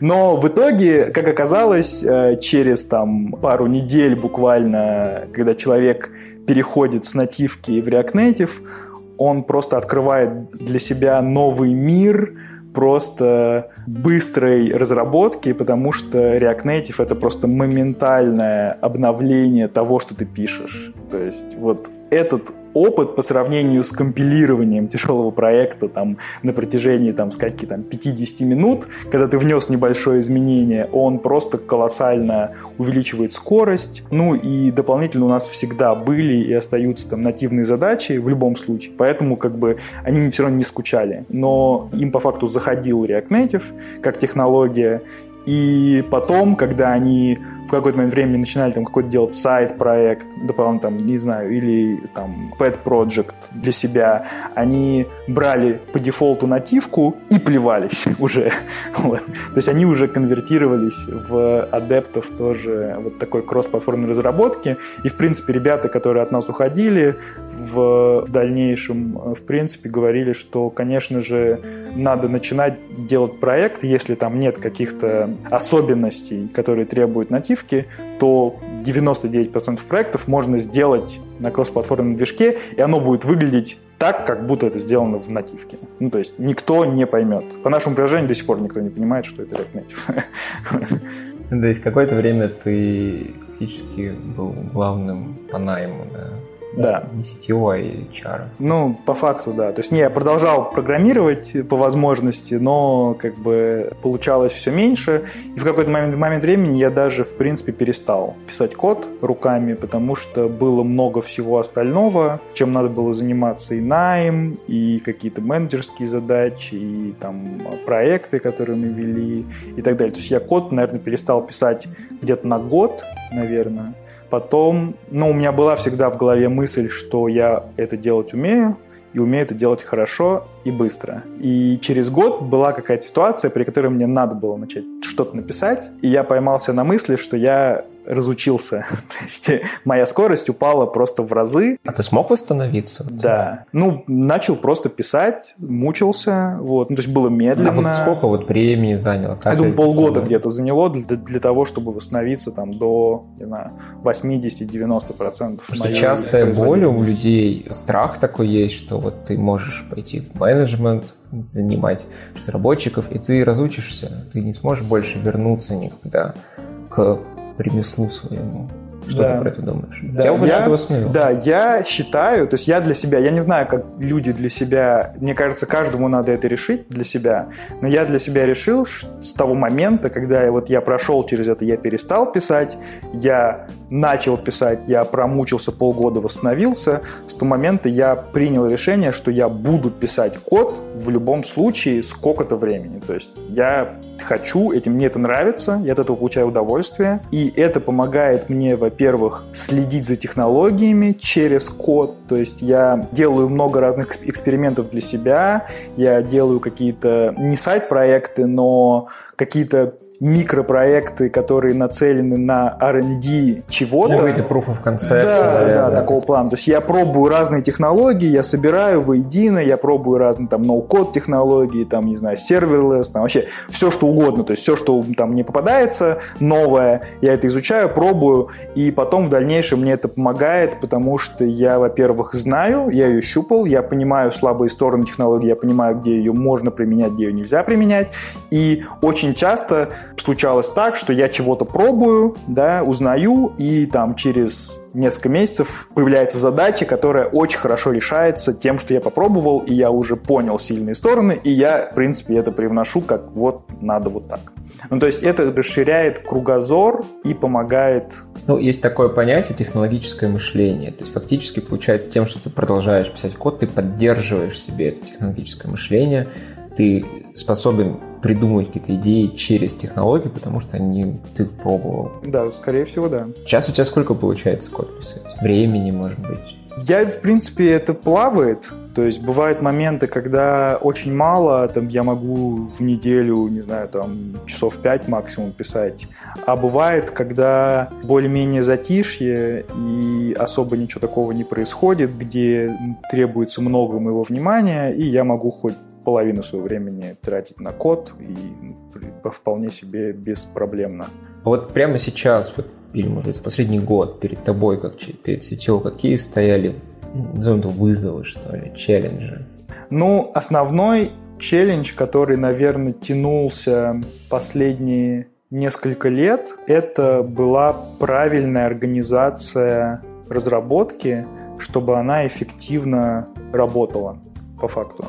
Но в итоге, как оказалось, э, через там пару недель буквально, когда человек переходит с нативки в React Native, он просто открывает для себя новый мир, просто быстрой разработки, потому что React Native это просто моментальное обновление того, что ты пишешь. То есть вот этот опыт по сравнению с компилированием тяжелого проекта там, на протяжении там, скольки, там, 50 минут, когда ты внес небольшое изменение, он просто колоссально увеличивает скорость. Ну и дополнительно у нас всегда были и остаются там нативные задачи в любом случае, поэтому как бы они все равно не скучали. Но им по факту заходил React Native как технология, и потом, когда они в какой-то момент времени начинали там какой-то делать сайт-проект, дополнительно там, не знаю, или там pet project для себя, они брали по дефолту нативку и плевались уже. Вот. То есть они уже конвертировались в адептов тоже вот такой кросс-платформенной разработки. И, в принципе, ребята, которые от нас уходили, в дальнейшем, в принципе, говорили, что, конечно же, надо начинать делать проект, если там нет каких-то особенностей, которые требуют нативки, то 99% проектов можно сделать на кроссплатформенном движке, и оно будет выглядеть так, как будто это сделано в нативке. Ну, то есть никто не поймет. По нашему приложению до сих пор никто не понимает, что это React Native. То есть какое-то время ты фактически был главным по найму, да? Да. Не CTO, а HR. Ну, по факту, да. То есть, не, я продолжал программировать по возможности, но как бы получалось все меньше. И в какой-то момент, момент времени я даже, в принципе, перестал писать код руками, потому что было много всего остального, чем надо было заниматься и найм, и какие-то менеджерские задачи, и там проекты, которые мы вели, и так далее. То есть я код, наверное, перестал писать где-то на год, наверное, Потом, ну, у меня была всегда в голове мысль, что я это делать умею, и умею это делать хорошо и быстро. И через год была какая-то ситуация, при которой мне надо было начать что-то написать, и я поймался на мысли, что я разучился. То есть моя скорость упала просто в разы. А ты смог восстановиться? Да. Ну, начал просто писать, мучился, вот. Ну, то есть было медленно. А вот сколько вот времени заняло? Как Я думаю, полгода где-то заняло для, для того, чтобы восстановиться там до, не знаю, 80-90%. Что частая боль у людей, страх такой есть, что вот ты можешь пойти в менеджмент, занимать разработчиков, и ты разучишься, ты не сможешь больше вернуться никогда к ремеслу своему. Что да. ты про это думаешь? Да, Тебя я, это Да, я считаю, то есть я для себя, я не знаю, как люди для себя, мне кажется, каждому надо это решить для себя, но я для себя решил с того момента, когда я, вот я прошел через это, я перестал писать, я начал писать, я промучился полгода, восстановился, с того момента я принял решение, что я буду писать код в любом случае сколько-то времени. То есть я хочу, этим мне это нравится, я от этого получаю удовольствие, и это помогает мне, во-первых, следить за технологиями через код, то есть я делаю много разных экспериментов для себя, я делаю какие-то не сайт-проекты, но какие-то микропроекты, которые нацелены на R&D чего-то. Какой-то proof of concept. Да, да, да, такого плана. То есть я пробую разные технологии, я собираю воедино, я пробую разные там ноу-код технологии, там, не знаю, serverless, там вообще все, что угодно. То есть все, что там мне попадается новое, я это изучаю, пробую, и потом в дальнейшем мне это помогает, потому что я, во-первых, знаю, я ее щупал, я понимаю слабые стороны технологии, я понимаю, где ее можно применять, где ее нельзя применять, и очень часто случалось так, что я чего-то пробую, да, узнаю, и там через несколько месяцев появляется задача, которая очень хорошо решается тем, что я попробовал, и я уже понял сильные стороны, и я, в принципе, это привношу как вот надо вот так. Ну, то есть это расширяет кругозор и помогает ну, есть такое понятие технологическое мышление. То есть фактически получается тем, что ты продолжаешь писать код, ты поддерживаешь в себе это технологическое мышление, ты способен придумывать какие-то идеи через технологии, потому что они ты пробовал. Да, скорее всего, да. Сейчас у тебя сколько получается код писать? Времени, может быть? Я, в принципе, это плавает. То есть бывают моменты, когда очень мало, там я могу в неделю, не знаю, там часов пять максимум писать. А бывает, когда более-менее затишье и особо ничего такого не происходит, где требуется много моего внимания, и я могу хоть половину своего времени тратить на код и вполне себе беспроблемно. Вот прямо сейчас, вот, или, может быть, последний год перед тобой, как перед CTO, какие стояли это вызовы, что ли, челленджи? Ну, основной челлендж, который, наверное, тянулся последние несколько лет, это была правильная организация разработки, чтобы она эффективно работала по факту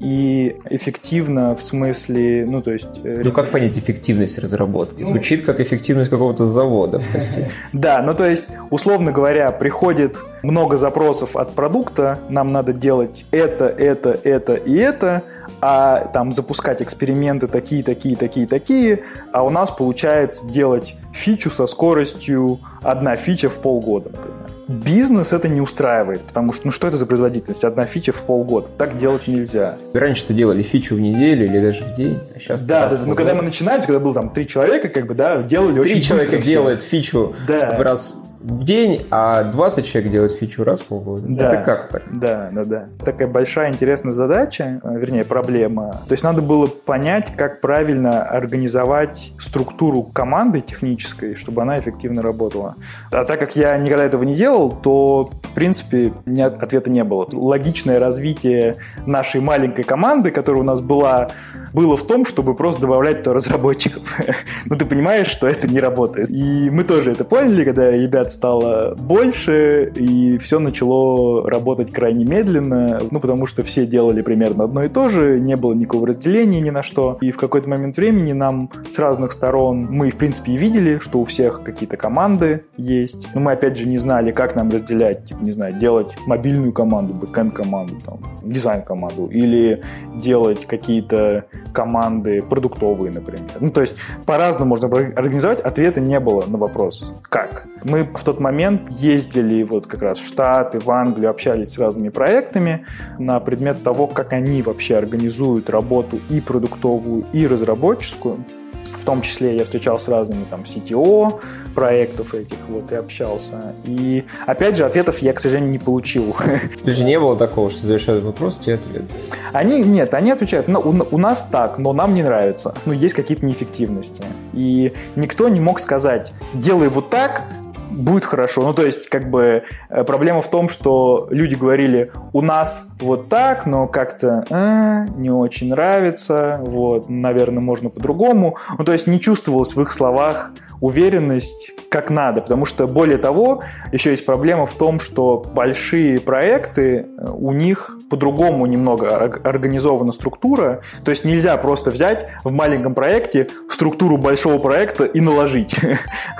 и эффективно в смысле, ну то есть... Э, ну как понять эффективность разработки? Звучит как эффективность какого-то завода, простите. Да, ну то есть, условно говоря, приходит много запросов от продукта, нам надо делать это, это, это и это, а там запускать эксперименты такие, такие, такие, такие, а у нас получается делать фичу со скоростью одна фича в полгода, например бизнес это не устраивает, потому что, ну что это за производительность? Одна фича в полгода. Так делать нельзя. Раньше-то делали фичу в неделю или даже в день, а сейчас... Да, да, ну когда мы начинали, когда было там три человека, как бы, да, делали три очень Три человека делают фичу да. раз в день, а 20 человек делают фичу раз в полгода. Да. Это как так? Да, да, да. Такая большая интересная задача, э, вернее, проблема. То есть надо было понять, как правильно организовать структуру команды технической, чтобы она эффективно работала. А так как я никогда этого не делал, то, в принципе, ни ответа не было. Логичное развитие нашей маленькой команды, которая у нас была, было в том, чтобы просто добавлять то разработчиков. Но ты понимаешь, что это не работает. И мы тоже это поняли, когда ребят стало больше, и все начало работать крайне медленно, ну, потому что все делали примерно одно и то же, не было никакого разделения ни на что. И в какой-то момент времени нам с разных сторон, мы, в принципе, и видели, что у всех какие-то команды есть, но мы, опять же, не знали, как нам разделять, типа, не знаю, делать мобильную команду, бэкэнд-команду, там, дизайн-команду, или делать какие-то команды продуктовые, например. Ну, то есть, по-разному можно организовать, ответа не было на вопрос, как. Мы в тот момент ездили вот как раз в Штаты, в Англию, общались с разными проектами на предмет того, как они вообще организуют работу и продуктовую, и разработческую. В том числе я встречался с разными там CTO проектов этих вот и общался. И опять же, ответов я, к сожалению, не получил. То же не было такого, что задаешь этот вопрос, тебе ответ? Они, нет, они отвечают, ну, у, у нас так, но нам не нравится. Ну, есть какие-то неэффективности. И никто не мог сказать, делай вот так, будет хорошо. Ну, то есть, как бы, э, проблема в том, что люди говорили, у нас вот так, но как-то э, не очень нравится, вот, наверное, можно по-другому. Ну, то есть, не чувствовалось в их словах уверенность как надо, потому что, более того, еще есть проблема в том, что большие проекты, э, у них по-другому немного организована структура, то есть нельзя просто взять в маленьком проекте структуру большого проекта и наложить.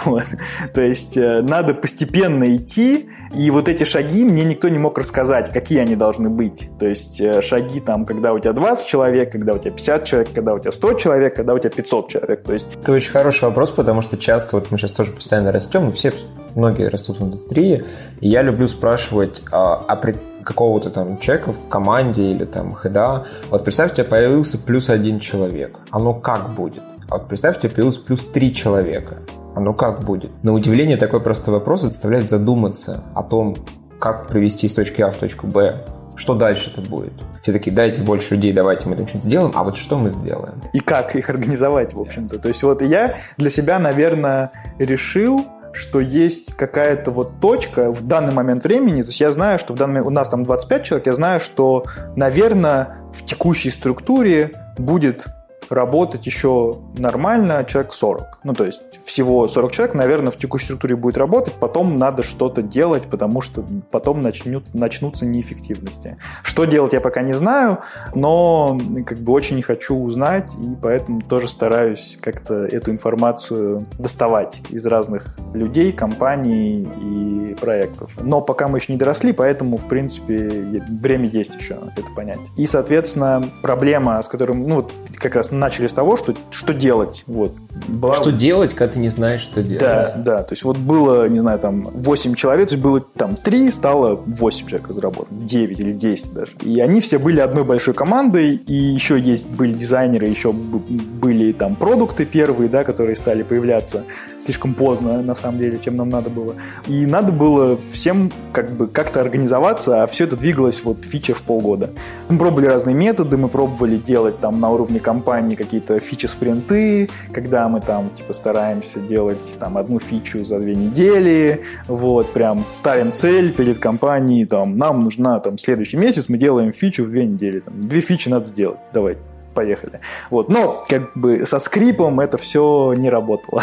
То есть э, надо постепенно идти, и вот эти шаги мне никто не мог рассказать, какие они должны быть. То есть э, шаги там, когда у тебя 20 человек, когда у тебя 50 человек, когда у тебя 100 человек, когда у тебя 500 человек. То есть... Это очень хороший вопрос, потому что часто, вот мы сейчас тоже постоянно растем, и все, многие растут в индустрии, и я люблю спрашивать, а, а какого-то там человека в команде или там хеда, вот представьте, появился плюс один человек, оно как будет? А вот представьте, появилось плюс три человека ну как будет? На удивление такой простой вопрос заставляет задуматься о том, как провести с точки А в точку Б что дальше это будет? Все такие, дайте больше людей, давайте мы там что-нибудь сделаем, а вот что мы сделаем? И как их организовать, в общем-то. То есть вот я для себя, наверное, решил, что есть какая-то вот точка в данный момент времени, то есть я знаю, что в данный у нас там 25 человек, я знаю, что, наверное, в текущей структуре будет работать еще нормально человек 40. Ну, то есть всего 40 человек, наверное, в текущей структуре будет работать, потом надо что-то делать, потому что потом начнут, начнутся неэффективности. Что делать, я пока не знаю, но как бы очень хочу узнать, и поэтому тоже стараюсь как-то эту информацию доставать из разных людей, компаний и проектов. Но пока мы еще не доросли, поэтому, в принципе, время есть еще это понять. И, соответственно, проблема, с которой, ну, вот как раз начали с того, что, что делать. Вот. Была... Что делать, когда ты не знаешь, что делать. Да, да. То есть вот было, не знаю, там 8 человек, то есть было там 3, стало 8 человек заработано, 9 или 10 даже. И они все были одной большой командой, и еще есть были дизайнеры, еще были там продукты первые, да, которые стали появляться слишком поздно, на самом деле, чем нам надо было. И надо было всем как бы как-то организоваться, а все это двигалось вот фича в полгода. Мы пробовали разные методы, мы пробовали делать там на уровне компании компании какие-то фичи-спринты, когда мы там типа стараемся делать там одну фичу за две недели, вот, прям ставим цель перед компанией, там, нам нужна там следующий месяц, мы делаем фичу в две недели, там, две фичи надо сделать, давай, поехали. Вот. Но как бы со скрипом это все не работало.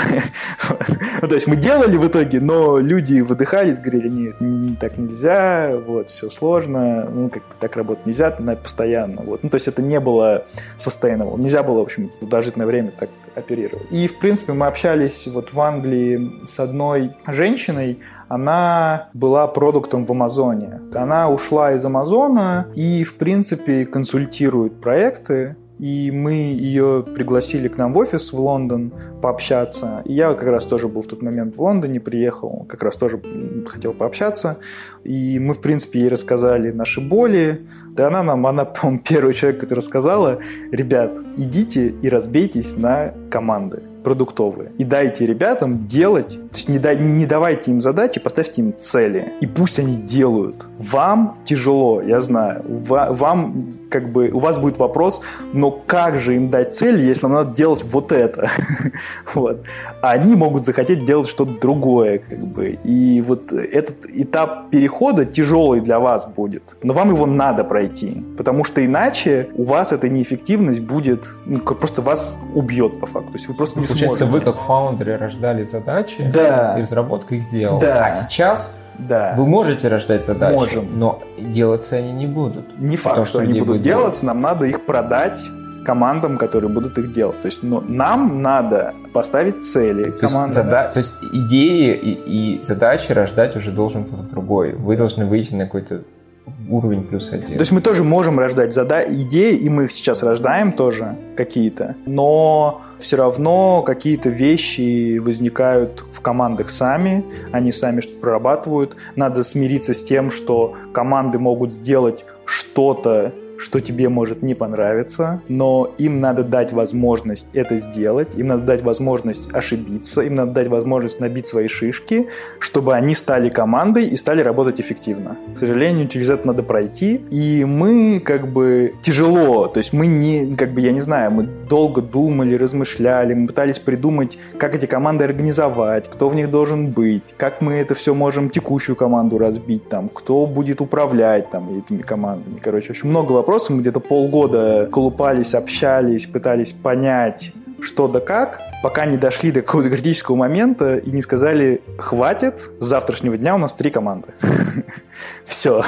ну, то есть мы делали в итоге, но люди выдыхались, говорили, нет, не, так нельзя, вот, все сложно, ну, как бы так работать нельзя, надо постоянно. Вот. Ну, то есть это не было sustainable. Нельзя было, в общем, продолжительное время так оперировать. И, в принципе, мы общались вот в Англии с одной женщиной, она была продуктом в Амазоне. Она ушла из Амазона и, в принципе, консультирует проекты, и мы ее пригласили к нам в офис в Лондон пообщаться. И я как раз тоже был в тот момент в Лондоне, приехал, как раз тоже хотел пообщаться. И мы, в принципе, ей рассказали наши боли. Да она нам, она, по-моему, первый человек, который рассказала, ребят, идите и разбейтесь на команды продуктовые. И дайте ребятам делать, то есть не, дай, не давайте им задачи, поставьте им цели. И пусть они делают. Вам тяжело, я знаю. Вам как бы у вас будет вопрос, но как же им дать цель, если нам надо делать вот это? вот. А они могут захотеть делать что-то другое, как бы. И вот этот этап перехода тяжелый для вас будет. Но вам его надо пройти. Потому что иначе у вас эта неэффективность будет, ну, просто вас убьет по факту. То есть вы просто не Получается, сможете. вы как фаундеры рождали задачи, да. и разработка их делала. Да. А сейчас да. Вы можете рождать задачи, Можем. но делаться они не будут. Не факт, что, что они будут делаться, нам надо их продать командам, которые будут их делать. То есть ну, нам надо поставить цели то команды. Есть, зада- то есть идеи и, и задачи рождать уже должен кто-то другой. Вы должны выйти на какой-то уровень плюс один. То есть мы тоже можем рождать зада- идеи, и мы их сейчас рождаем тоже какие-то, но все равно какие-то вещи возникают в командах сами, они сами что-то прорабатывают. Надо смириться с тем, что команды могут сделать что-то что тебе может не понравиться, но им надо дать возможность это сделать, им надо дать возможность ошибиться, им надо дать возможность набить свои шишки, чтобы они стали командой и стали работать эффективно. К сожалению, через это надо пройти, и мы как бы тяжело, то есть мы не, как бы, я не знаю, мы долго думали, размышляли, мы пытались придумать, как эти команды организовать, кто в них должен быть, как мы это все можем текущую команду разбить, там, кто будет управлять там этими командами. Короче, очень много вопросов, мы где-то полгода колупались, общались, пытались понять, что да как, пока не дошли до какого-то критического момента и не сказали, хватит, с завтрашнего дня у нас три команды. Все.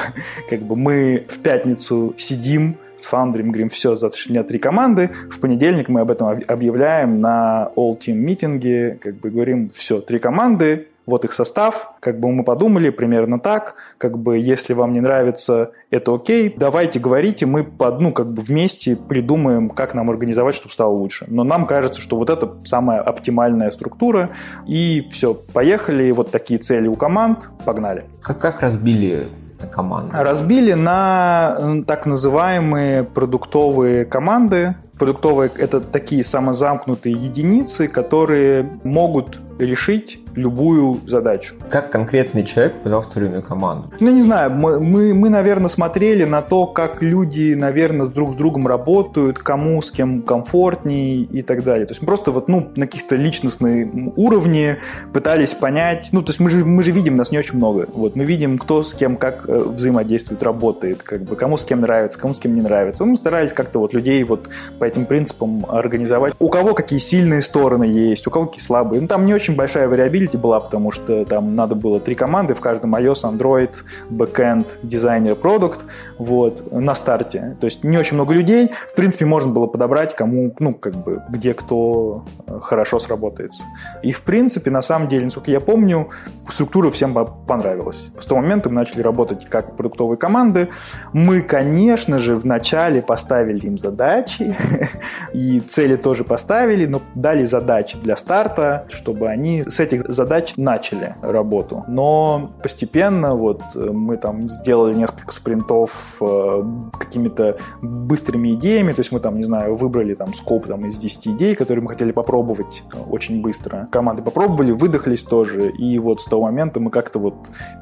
Как бы мы в пятницу сидим, с фаундерами говорим, все, завтра дня три команды, в понедельник мы об этом объявляем на All Team митинге, как бы говорим, все, три команды, вот их состав, как бы мы подумали примерно так, как бы если вам не нравится, это окей, давайте говорите, мы под, ну, как бы вместе придумаем, как нам организовать, чтобы стало лучше. Но нам кажется, что вот это самая оптимальная структура, и все, поехали, вот такие цели у команд, погнали. Как, как разбили команды? Разбили на так называемые продуктовые команды, продуктовые – это такие самозамкнутые единицы, которые могут решить любую задачу. Как конкретный человек попадал в тройную команду? Ну, не знаю, мы, мы, мы, наверное, смотрели на то, как люди, наверное, друг с другом работают, кому с кем комфортней и так далее. То есть мы просто вот, ну, на каких-то личностной уровне пытались понять, ну, то есть мы же, мы же видим, нас не очень много. Вот мы видим, кто с кем как э, взаимодействует, работает, как бы, кому с кем нравится, кому с кем не нравится. Мы старались как-то вот людей вот по этим принципам организовать. У кого какие сильные стороны есть, у кого какие слабые. Ну, там не очень большая вариабилность юзабилити была, потому что там надо было три команды, в каждом iOS, Android, Backend, дизайнер, продукт, вот, на старте. То есть не очень много людей. В принципе, можно было подобрать, кому, ну, как бы, где кто э, хорошо сработается. И, в принципе, на самом деле, насколько я помню, структура всем понравилась. С того момента мы начали работать как продуктовые команды. Мы, конечно же, вначале поставили им задачи, и цели тоже поставили, но дали задачи для старта, чтобы они с этих задач начали работу. Но постепенно вот э, мы там сделали несколько спринтов э, какими-то быстрыми идеями, то есть мы там, не знаю, выбрали там скоп там, из 10 идей, которые мы хотели попробовать э, очень быстро. Команды попробовали, выдохлись тоже, и вот с того момента мы как-то вот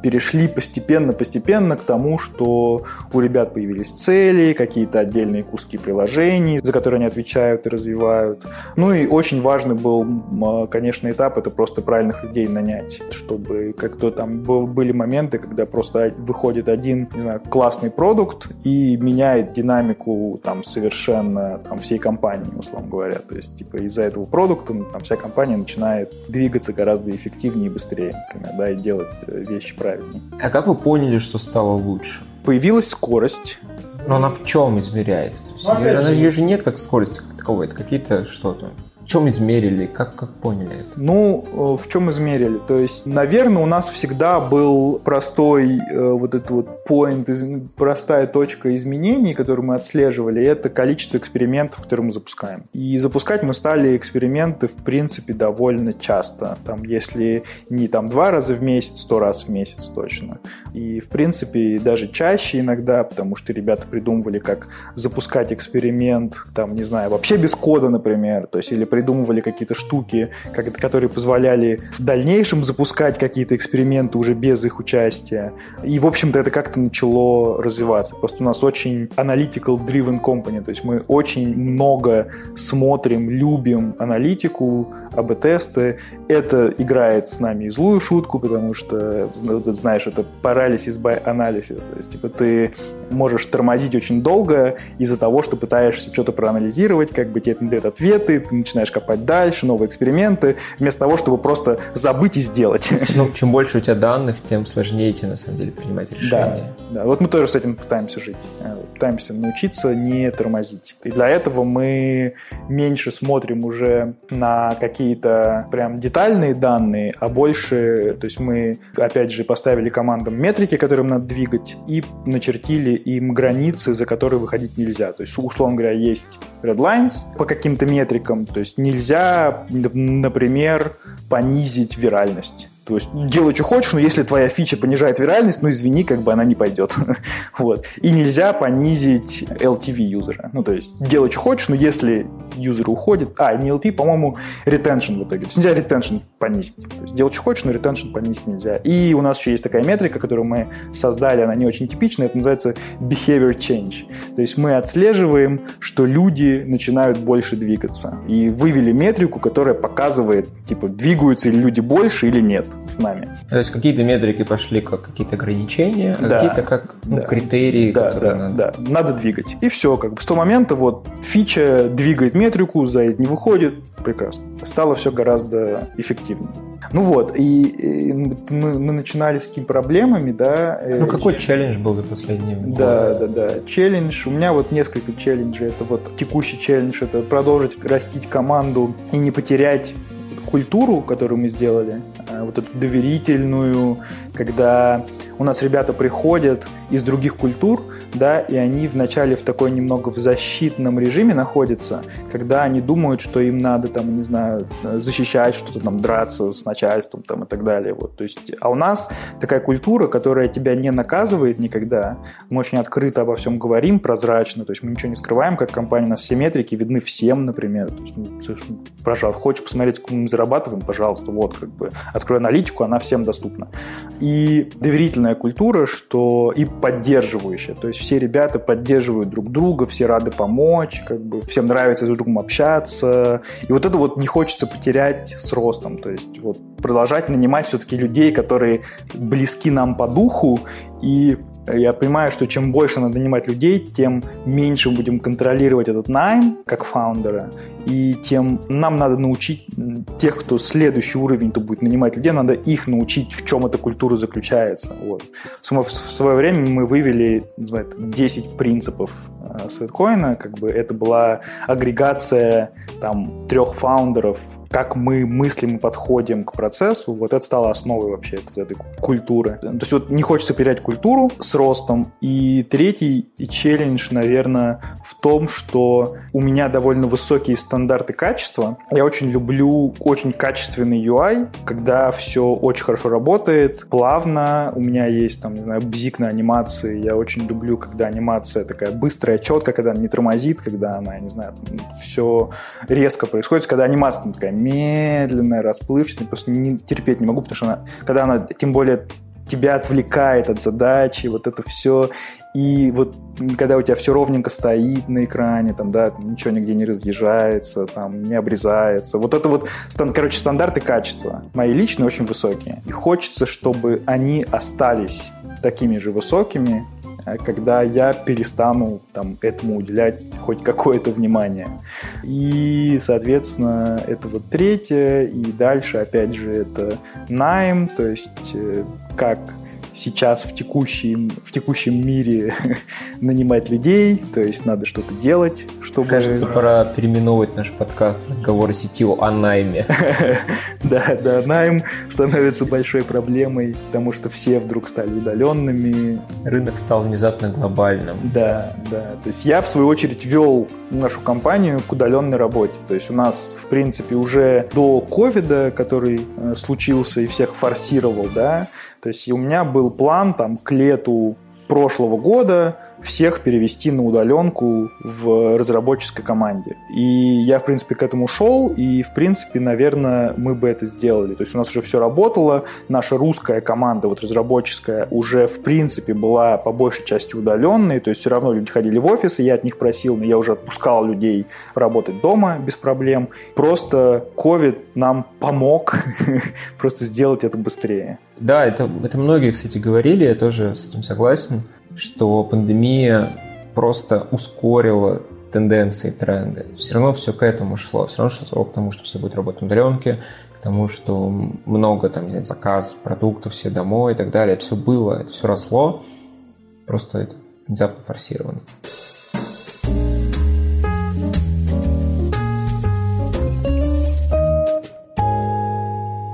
перешли постепенно-постепенно к тому, что у ребят появились цели, какие-то отдельные куски приложений, за которые они отвечают и развивают. Ну и очень важный был, конечно, этап, это просто правильно нормальных людей нанять, чтобы как-то там были моменты, когда просто выходит один, не знаю, классный продукт и меняет динамику там совершенно там всей компании, условно говоря. То есть, типа, из-за этого продукта ну, там вся компания начинает двигаться гораздо эффективнее и быстрее, например, да, и делать э, вещи правильнее. А как вы поняли, что стало лучше? Появилась скорость. Но она в чем измеряется? Ну, она же, же нет как скорости как таковой, это какие-то что-то чем измерили? Как, как поняли это? Ну, э, в чем измерили? То есть, наверное, у нас всегда был простой э, вот этот вот point, простая точка изменений, которую мы отслеживали, это количество экспериментов, которые мы запускаем. И запускать мы стали эксперименты, в принципе, довольно часто. Там, если не там два раза в месяц, сто раз в месяц точно. И, в принципе, даже чаще иногда, потому что ребята придумывали, как запускать эксперимент, там, не знаю, вообще без кода, например, то есть или придумывали какие-то штуки, которые позволяли в дальнейшем запускать какие-то эксперименты уже без их участия. И, в общем-то, это как-то начало развиваться. Просто у нас очень analytical-driven company, то есть мы очень много смотрим, любим аналитику, АБ-тесты. Это играет с нами и злую шутку, потому что, знаешь, это paralysis by analysis, то есть, типа, ты можешь тормозить очень долго из-за того, что пытаешься что-то проанализировать, как бы тебе это не дает ответы, ты начинаешь начинаешь копать дальше, новые эксперименты, вместо того, чтобы просто забыть и сделать. Ну, чем больше у тебя данных, тем сложнее тебе, на самом деле, принимать решения. Да, да. вот мы тоже с этим пытаемся жить. Э, пытаемся научиться не тормозить. И для этого мы меньше смотрим уже на какие-то прям детальные данные, а больше, то есть мы, опять же, поставили командам метрики, которым надо двигать, и начертили им границы, за которые выходить нельзя. То есть, условно говоря, есть red lines по каким-то метрикам, то есть нельзя, например, понизить виральность То есть делай, что хочешь, но если твоя фича понижает виральность, ну извини, как бы она не пойдет. вот. И нельзя понизить LTV юзера. Ну, то есть делай, что хочешь, но если юзер уходит... А, не LTV, по-моему, retention в итоге. То есть нельзя retention понизить. То есть делать, что хочешь, но retention понизить нельзя. И у нас еще есть такая метрика, которую мы создали, она не очень типичная, это называется behavior change. То есть мы отслеживаем, что люди начинают больше двигаться. И вывели метрику, которая показывает, типа, двигаются ли люди больше или нет с нами. То есть какие-то метрики пошли как какие-то ограничения, а да, какие-то как ну, да, критерии, да, которые да, надо... Да, надо двигать. И все, как бы с того момента вот фича двигает метрику, за это не выходит, прекрасно. Стало все гораздо эффективнее. Ну вот, и, и мы, мы начинали с какими проблемами, да. Ну какой челлендж был за последние годы? Да, да, да. Челлендж. У меня вот несколько челленджей. Это вот текущий челлендж, это продолжить растить команду и не потерять культуру, которую мы сделали, э, вот эту доверительную, когда у нас ребята приходят из других культур, да, и они вначале в такой немного в защитном режиме находятся, когда они думают, что им надо там, не знаю, защищать что-то там, драться с начальством там и так далее. Вот. То есть, а у нас такая культура, которая тебя не наказывает никогда. Мы очень открыто обо всем говорим, прозрачно, то есть мы ничего не скрываем, как компания, у нас все метрики видны всем, например. То есть, ну, пожалуйста, хочешь посмотреть, сколько мы зарабатываем, пожалуйста, вот, как бы, открой аналитику, она всем доступна. И доверительная культура, что и поддерживающая, то есть все ребята поддерживают друг друга, все рады помочь, как бы всем нравится друг другом общаться, и вот это вот не хочется потерять с ростом, то есть вот продолжать нанимать все-таки людей, которые близки нам по духу, и я понимаю, что чем больше надо нанимать людей, тем меньше будем контролировать этот найм как фаундера, и тем нам надо научить тех, кто следующий уровень то будет нанимать людей, надо их научить, в чем эта культура заключается. Вот. В свое время мы вывели называют, 10 принципов Светкоина, как бы это была агрегация там трех фаундеров, как мы мыслим и подходим к процессу, вот это стало основой вообще этой, этой культуры. То есть вот не хочется терять культуру с ростом. И третий челлендж, наверное, в том, что у меня довольно высокие стандарты качества. Я очень люблю очень качественный UI, когда все очень хорошо работает, плавно. У меня есть там, не знаю, бзик на анимации. Я очень люблю, когда анимация такая быстрая, четко, когда она не тормозит, когда она, я не знаю, все резко происходит, когда анимация там, такая медленная, расплывчатая, просто не, терпеть не могу, потому что она, когда она, тем более, тебя отвлекает от задачи, вот это все. И вот когда у тебя все ровненько стоит на экране, там, да, ничего нигде не разъезжается, там, не обрезается. Вот это вот, короче, стандарты качества мои личные очень высокие. И хочется, чтобы они остались такими же высокими, когда я перестану там, этому уделять хоть какое-то внимание. И, соответственно, это вот третье, и дальше, опять же, это найм, то есть э, как сейчас в текущем, в текущем мире нанимать людей, то есть надо что-то делать, чтобы... Кажется, пора переименовывать наш подкаст в разговоры сетью о найме. да, да, найм становится большой проблемой, потому что все вдруг стали удаленными. Рынок стал внезапно глобальным. Да, да. То есть я, в свою очередь, вел нашу компанию к удаленной работе. То есть у нас, в принципе, уже до ковида, который э, случился и всех форсировал, да, то есть у меня был план там к лету прошлого года всех перевести на удаленку в разработческой команде. И я, в принципе, к этому шел, и, в принципе, наверное, мы бы это сделали. То есть у нас уже все работало, наша русская команда, вот разработческая, уже, в принципе, была по большей части удаленной, то есть все равно люди ходили в офис, и я от них просил, но я уже отпускал людей работать дома без проблем. Просто COVID нам помог просто сделать это быстрее. Да, это, это многие, кстати, говорили, я тоже с этим согласен, что пандемия просто ускорила тенденции, тренды. Все равно все к этому шло. Все равно шло к тому, что все будет работать на удаленке, к тому, что много там нет, заказ продуктов все домой и так далее. Это все было, это все росло. Просто это внезапно форсировано.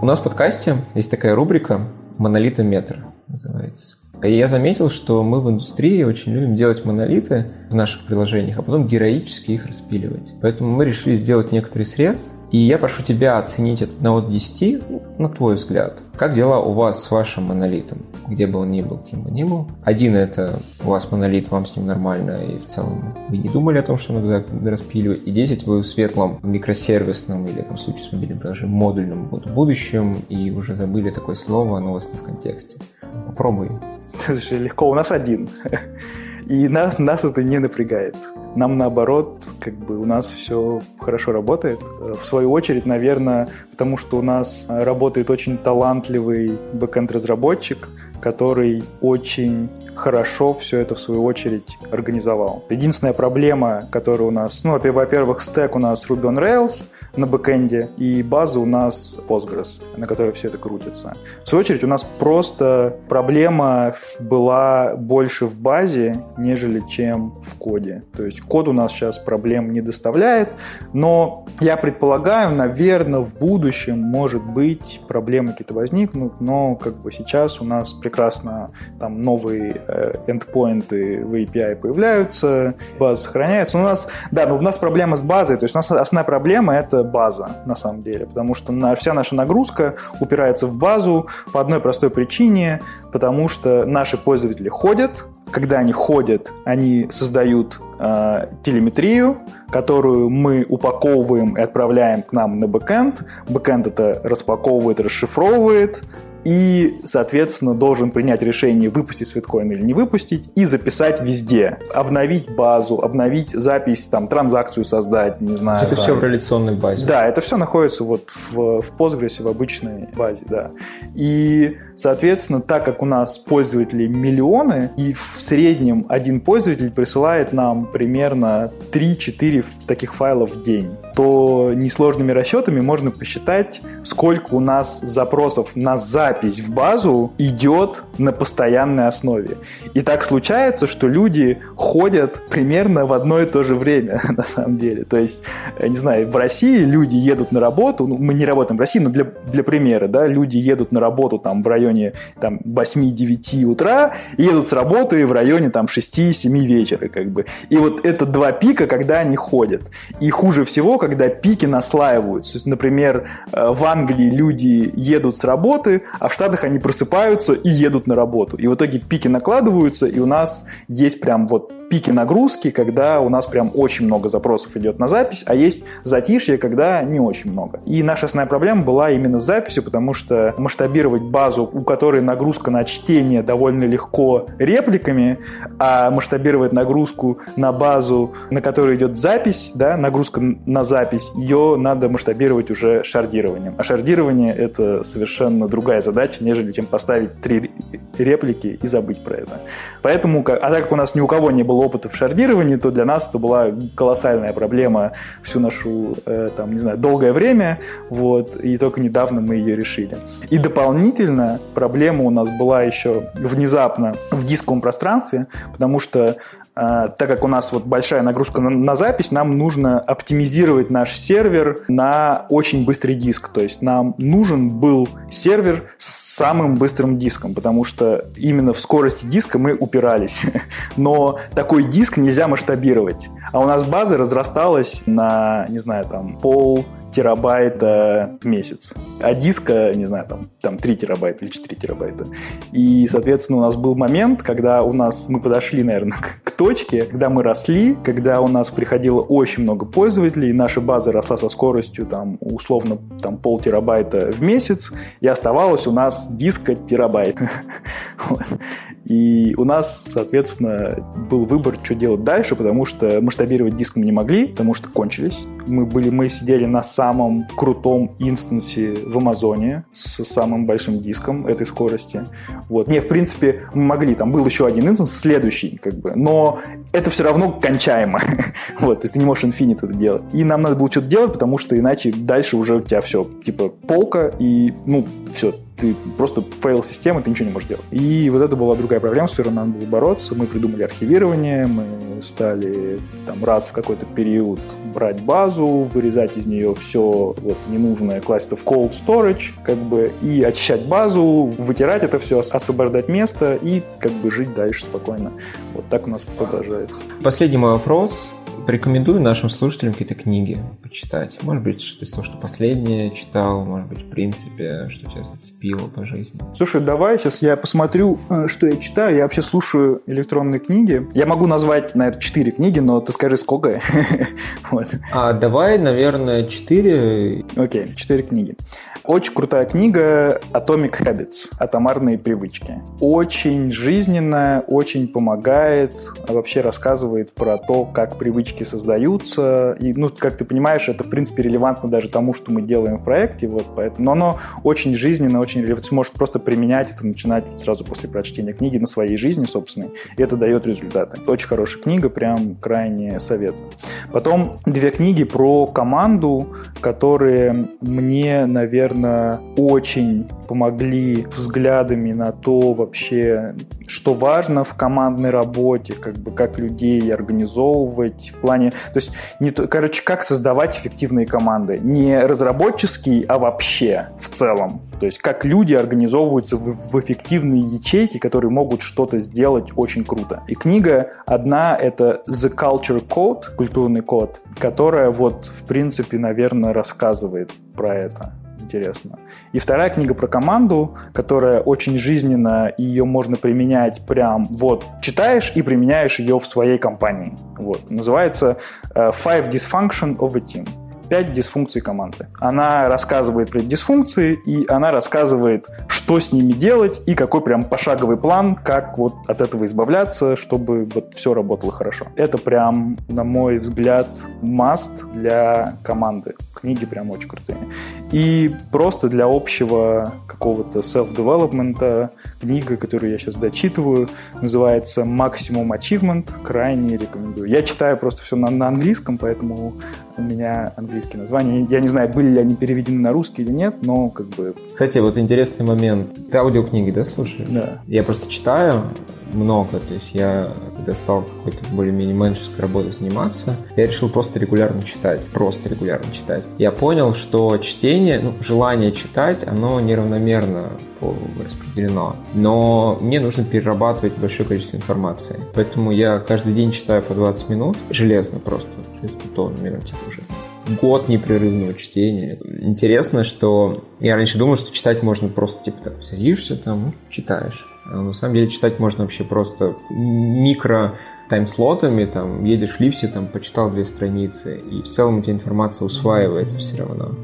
У нас в подкасте есть такая рубрика «Монолитометр» называется. Я заметил, что мы в индустрии очень любим делать монолиты в наших приложениях, а потом героически их распиливать. Поэтому мы решили сделать некоторый срез И я прошу тебя оценить от 1 до 10, ну, на твой взгляд. Как дела у вас с вашим монолитом? Где бы он ни был, кем бы ни был. Один – это у вас монолит, вам с ним нормально, и в целом вы не думали о том, что надо распиливать. И 10 вы в светлом микросервисном или, там, в случае с мобильным приложением, модульном вот, будущем, и уже забыли такое слово, оно у вас не в контексте. Попробуй. Слушай, легко, у нас один. И нас, нас это не напрягает. Нам наоборот, как бы у нас все хорошо работает. В свою очередь, наверное, потому что у нас работает очень талантливый бэкэнд-разработчик, который очень хорошо все это в свою очередь организовал. Единственная проблема, которая у нас, ну, во-первых, стек у нас Ruby on Rails на бэкэнде, и база у нас Postgres, на которой все это крутится. В свою очередь, у нас просто проблема была больше в базе, нежели чем в коде. То есть код у нас сейчас проблем не доставляет, но я предполагаю, наверное, в будущем, может быть, проблемы какие-то возникнут, но как бы сейчас у нас прекрасно там новые эндпоинты в API появляются, база сохраняется. У нас, да, но у нас проблема с базой, то есть у нас основная проблема это база на самом деле, потому что на, вся наша нагрузка упирается в базу по одной простой причине, потому что наши пользователи ходят, когда они ходят, они создают э, телеметрию, которую мы упаковываем и отправляем к нам на бэкэнд. Бэкэнд это распаковывает, расшифровывает, и, соответственно, должен принять решение, выпустить свиткоин или не выпустить, и записать везде. Обновить базу, обновить запись, там, транзакцию создать, не знаю. Это да. все в реляционной базе. Да, это все находится вот в, в Postgres, в обычной базе, да. И, соответственно, так как у нас пользователей миллионы, и в среднем один пользователь присылает нам примерно 3-4 таких файлов в день, то несложными расчетами можно посчитать, сколько у нас запросов на запись в базу идет на постоянной основе. И так случается, что люди ходят примерно в одно и то же время, на самом деле. То есть, не знаю, в России люди едут на работу, ну, мы не работаем в России, но для, для примера, да, люди едут на работу там в районе там 8-9 утра, едут с работы в районе там 6-7 вечера, как бы. И вот это два пика, когда они ходят. И хуже всего, когда пики наслаиваются. То есть, например, э, в Англии люди едут с работы, а в Штатах они просыпаются и едут на работу. И в итоге пики накладываются, и у нас есть прям вот пики нагрузки, когда у нас прям очень много запросов идет на запись, а есть затишье, когда не очень много. И наша основная проблема была именно с записью, потому что масштабировать базу, у которой нагрузка на чтение довольно легко репликами, а масштабировать нагрузку на базу, на которой идет запись, да, нагрузка на запись, ее надо масштабировать уже шардированием. А шардирование — это совершенно другая задача, нежели чем поставить три реплики и забыть про это. Поэтому, а так как у нас ни у кого не было опыта в шардировании, то для нас это была колоссальная проблема всю нашу, э, там, не знаю, долгое время, вот, и только недавно мы ее решили. И дополнительно проблема у нас была еще внезапно в дисковом пространстве, потому что так как у нас вот большая нагрузка на, на запись, нам нужно оптимизировать наш сервер на очень быстрый диск. То есть нам нужен был сервер с самым быстрым диском, потому что именно в скорости диска мы упирались. Но такой диск нельзя масштабировать. А у нас база разрасталась на, не знаю, там пол терабайта в месяц. А диска, не знаю, там, там 3 терабайта или 4 терабайта. И, соответственно, у нас был момент, когда у нас, мы подошли, наверное, к, точке, когда мы росли, когда у нас приходило очень много пользователей, наша база росла со скоростью, там, условно, там, пол терабайта в месяц, и оставалось у нас диска терабайт. И у нас, соответственно, был выбор, что делать дальше, потому что масштабировать диск мы не могли, потому что кончились. Мы, были, мы сидели на самом крутом инстансе в Амазоне с самым большим диском этой скорости. Вот. Не, в принципе, мы могли, там был еще один instance, следующий, как бы, но это все равно кончаемо. вот, то есть ты не можешь Infinite это делать. И нам надо было что-то делать, потому что иначе дальше уже у тебя все, типа, полка, и, ну, все, ты просто fail системы, ты ничего не можешь делать. И вот это была другая проблема, с которой нам было бороться. Мы придумали архивирование, мы стали там раз в какой-то период брать базу, вырезать из нее все вот ненужное, класть это в cold storage, как бы, и очищать базу, вытирать это все, освобождать место и как бы жить дальше спокойно. Вот так у нас продолжается. Последний мой вопрос порекомендую нашим слушателям какие-то книги почитать. Может быть, что из того, что последнее читал, может быть, в принципе, что тебя зацепило по жизни. Слушай, давай сейчас я посмотрю, э, что я читаю. Я вообще слушаю электронные книги. Я могу назвать, наверное, четыре книги, но ты скажи, сколько. А давай, наверное, четыре. Окей, четыре книги. Очень крутая книга Atomic Habits, атомарные привычки. Очень жизненная, очень помогает, вообще рассказывает про то, как привычки создаются. И, ну, как ты понимаешь, это, в принципе, релевантно даже тому, что мы делаем в проекте. Вот, поэтому, но оно очень жизненно, очень релевантно. Ты можешь просто применять это, начинать сразу после прочтения книги на своей жизни собственной. И это дает результаты. Очень хорошая книга, прям крайне советую. Потом две книги про команду, которые мне, наверное, очень помогли взглядами на то вообще, что важно в командной работе, как бы как людей организовывать в плане, то есть не то, короче, как создавать эффективные команды, не разработческие, а вообще в целом. То есть как люди организовываются в, в эффективные ячейки, которые могут что-то сделать очень круто. И книга одна это The Culture Code, культурный код, которая вот в принципе, наверное, рассказывает про это интересно. И вторая книга про команду, которая очень жизненна, и ее можно применять прям вот читаешь и применяешь ее в своей компании. Вот. Называется э, Five Dysfunction of a Team. Пять дисфункций команды. Она рассказывает про дисфункции, и она рассказывает, что с ними делать, и какой прям пошаговый план, как вот от этого избавляться, чтобы вот все работало хорошо. Это прям, на мой взгляд, маст для команды. Книги прям очень крутые. И просто для общего какого-то self-development книга, которую я сейчас дочитываю, называется Maximum Achievement. Крайне рекомендую. Я читаю просто все на, на английском, поэтому у меня английские названия. Я не знаю, были ли они переведены на русский или нет, но как бы... Кстати, вот интересный момент. Ты аудиокниги, да, слушаешь? Да. Я просто читаю, много. То есть я, когда стал какой-то более-менее менеджерской работой заниматься, я решил просто регулярно читать. Просто регулярно читать. Я понял, что чтение, ну, желание читать, оно неравномерно распределено. Но мне нужно перерабатывать большое количество информации. Поэтому я каждый день читаю по 20 минут. Железно просто. То есть то, наверное, типа уже год непрерывного чтения. Интересно, что я раньше думал, что читать можно просто, типа, так, садишься там, читаешь. А на самом деле читать можно вообще просто микро таймслотами, там, едешь в лифте, там, почитал две страницы, и в целом у тебя информация усваивается все равно.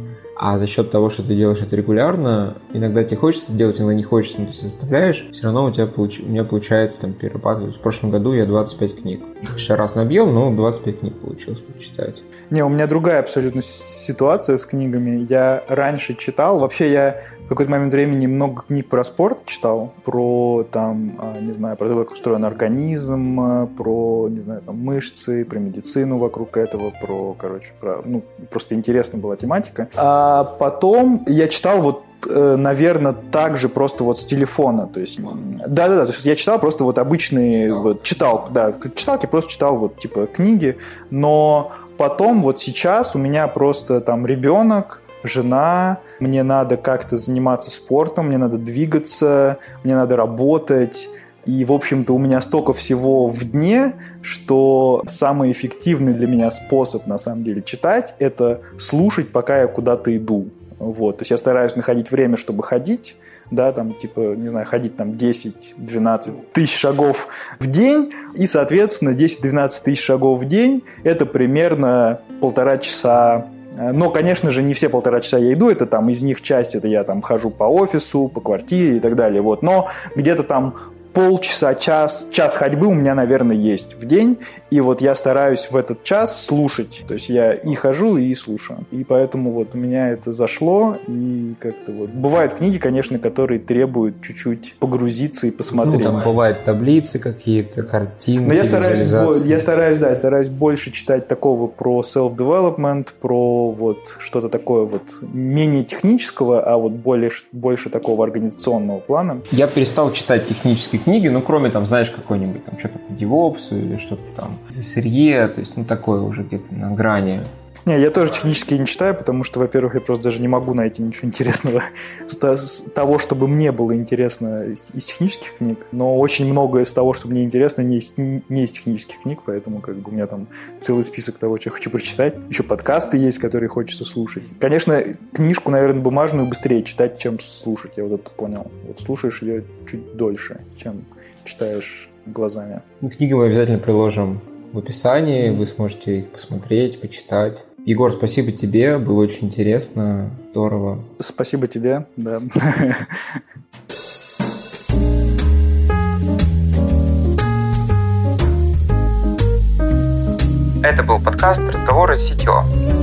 А за счет того, что ты делаешь это регулярно, иногда тебе хочется делать, иногда не хочется, но ты заставляешь, все равно у тебя получ... у меня получается там перерабатывать. В прошлом году я 25 книг. Еще раз набьем, но 25 книг получилось почитать. Не, у меня другая абсолютно ситуация с книгами. Я раньше читал, вообще я в какой-то момент времени много книг про спорт читал, про там, а, не знаю, про то, как устроен организм, а, про, не знаю, там, мышцы, про медицину вокруг этого, про, короче, про, ну, просто интересна была тематика. А а потом я читал вот э, наверное, также просто вот с телефона. То есть, да-да-да, то есть я читал просто вот обычные, вот, читал, да, читал, я просто читал вот типа книги, но потом вот сейчас у меня просто там ребенок, жена, мне надо как-то заниматься спортом, мне надо двигаться, мне надо работать, и, в общем-то, у меня столько всего в дне, что самый эффективный для меня способ, на самом деле, читать, это слушать, пока я куда-то иду. Вот, то есть я стараюсь находить время, чтобы ходить, да, там, типа, не знаю, ходить там 10-12 тысяч шагов в день, и, соответственно, 10-12 тысяч шагов в день – это примерно полтора часа но, конечно же, не все полтора часа я иду, это там из них часть, это я там хожу по офису, по квартире и так далее, вот. Но где-то там полчаса, час, час ходьбы у меня, наверное, есть в день, и вот я стараюсь в этот час слушать, то есть я и хожу, и слушаю, и поэтому вот у меня это зашло, и как-то вот бывают книги, конечно, которые требуют чуть-чуть погрузиться и посмотреть. Ну, там бывают таблицы какие-то, картинки, Но я стараюсь, я стараюсь, да, я стараюсь больше читать такого про self-development, про вот что-то такое вот менее технического, а вот более, больше такого организационного плана. Я перестал читать технические книги, ну, кроме, там, знаешь, какой-нибудь, там, что-то по DevOps или что-то там, сырье, то есть, ну, такое уже где-то на грани. Не, я тоже технически не читаю, потому что, во-первых, я просто даже не могу найти ничего интересного с того, чтобы мне было интересно из технических книг. Но очень многое из того, что мне интересно, не из, не из технических книг, поэтому как бы у меня там целый список того, что я хочу прочитать. Еще подкасты есть, которые хочется слушать. Конечно, книжку, наверное, бумажную быстрее читать, чем слушать, я вот это понял. Вот слушаешь ее чуть дольше, чем читаешь глазами. Книги мы обязательно приложим в описании, вы сможете их посмотреть, почитать. Егор, спасибо тебе, было очень интересно, здорово. Спасибо тебе, да. Это был подкаст «Разговоры с CTO».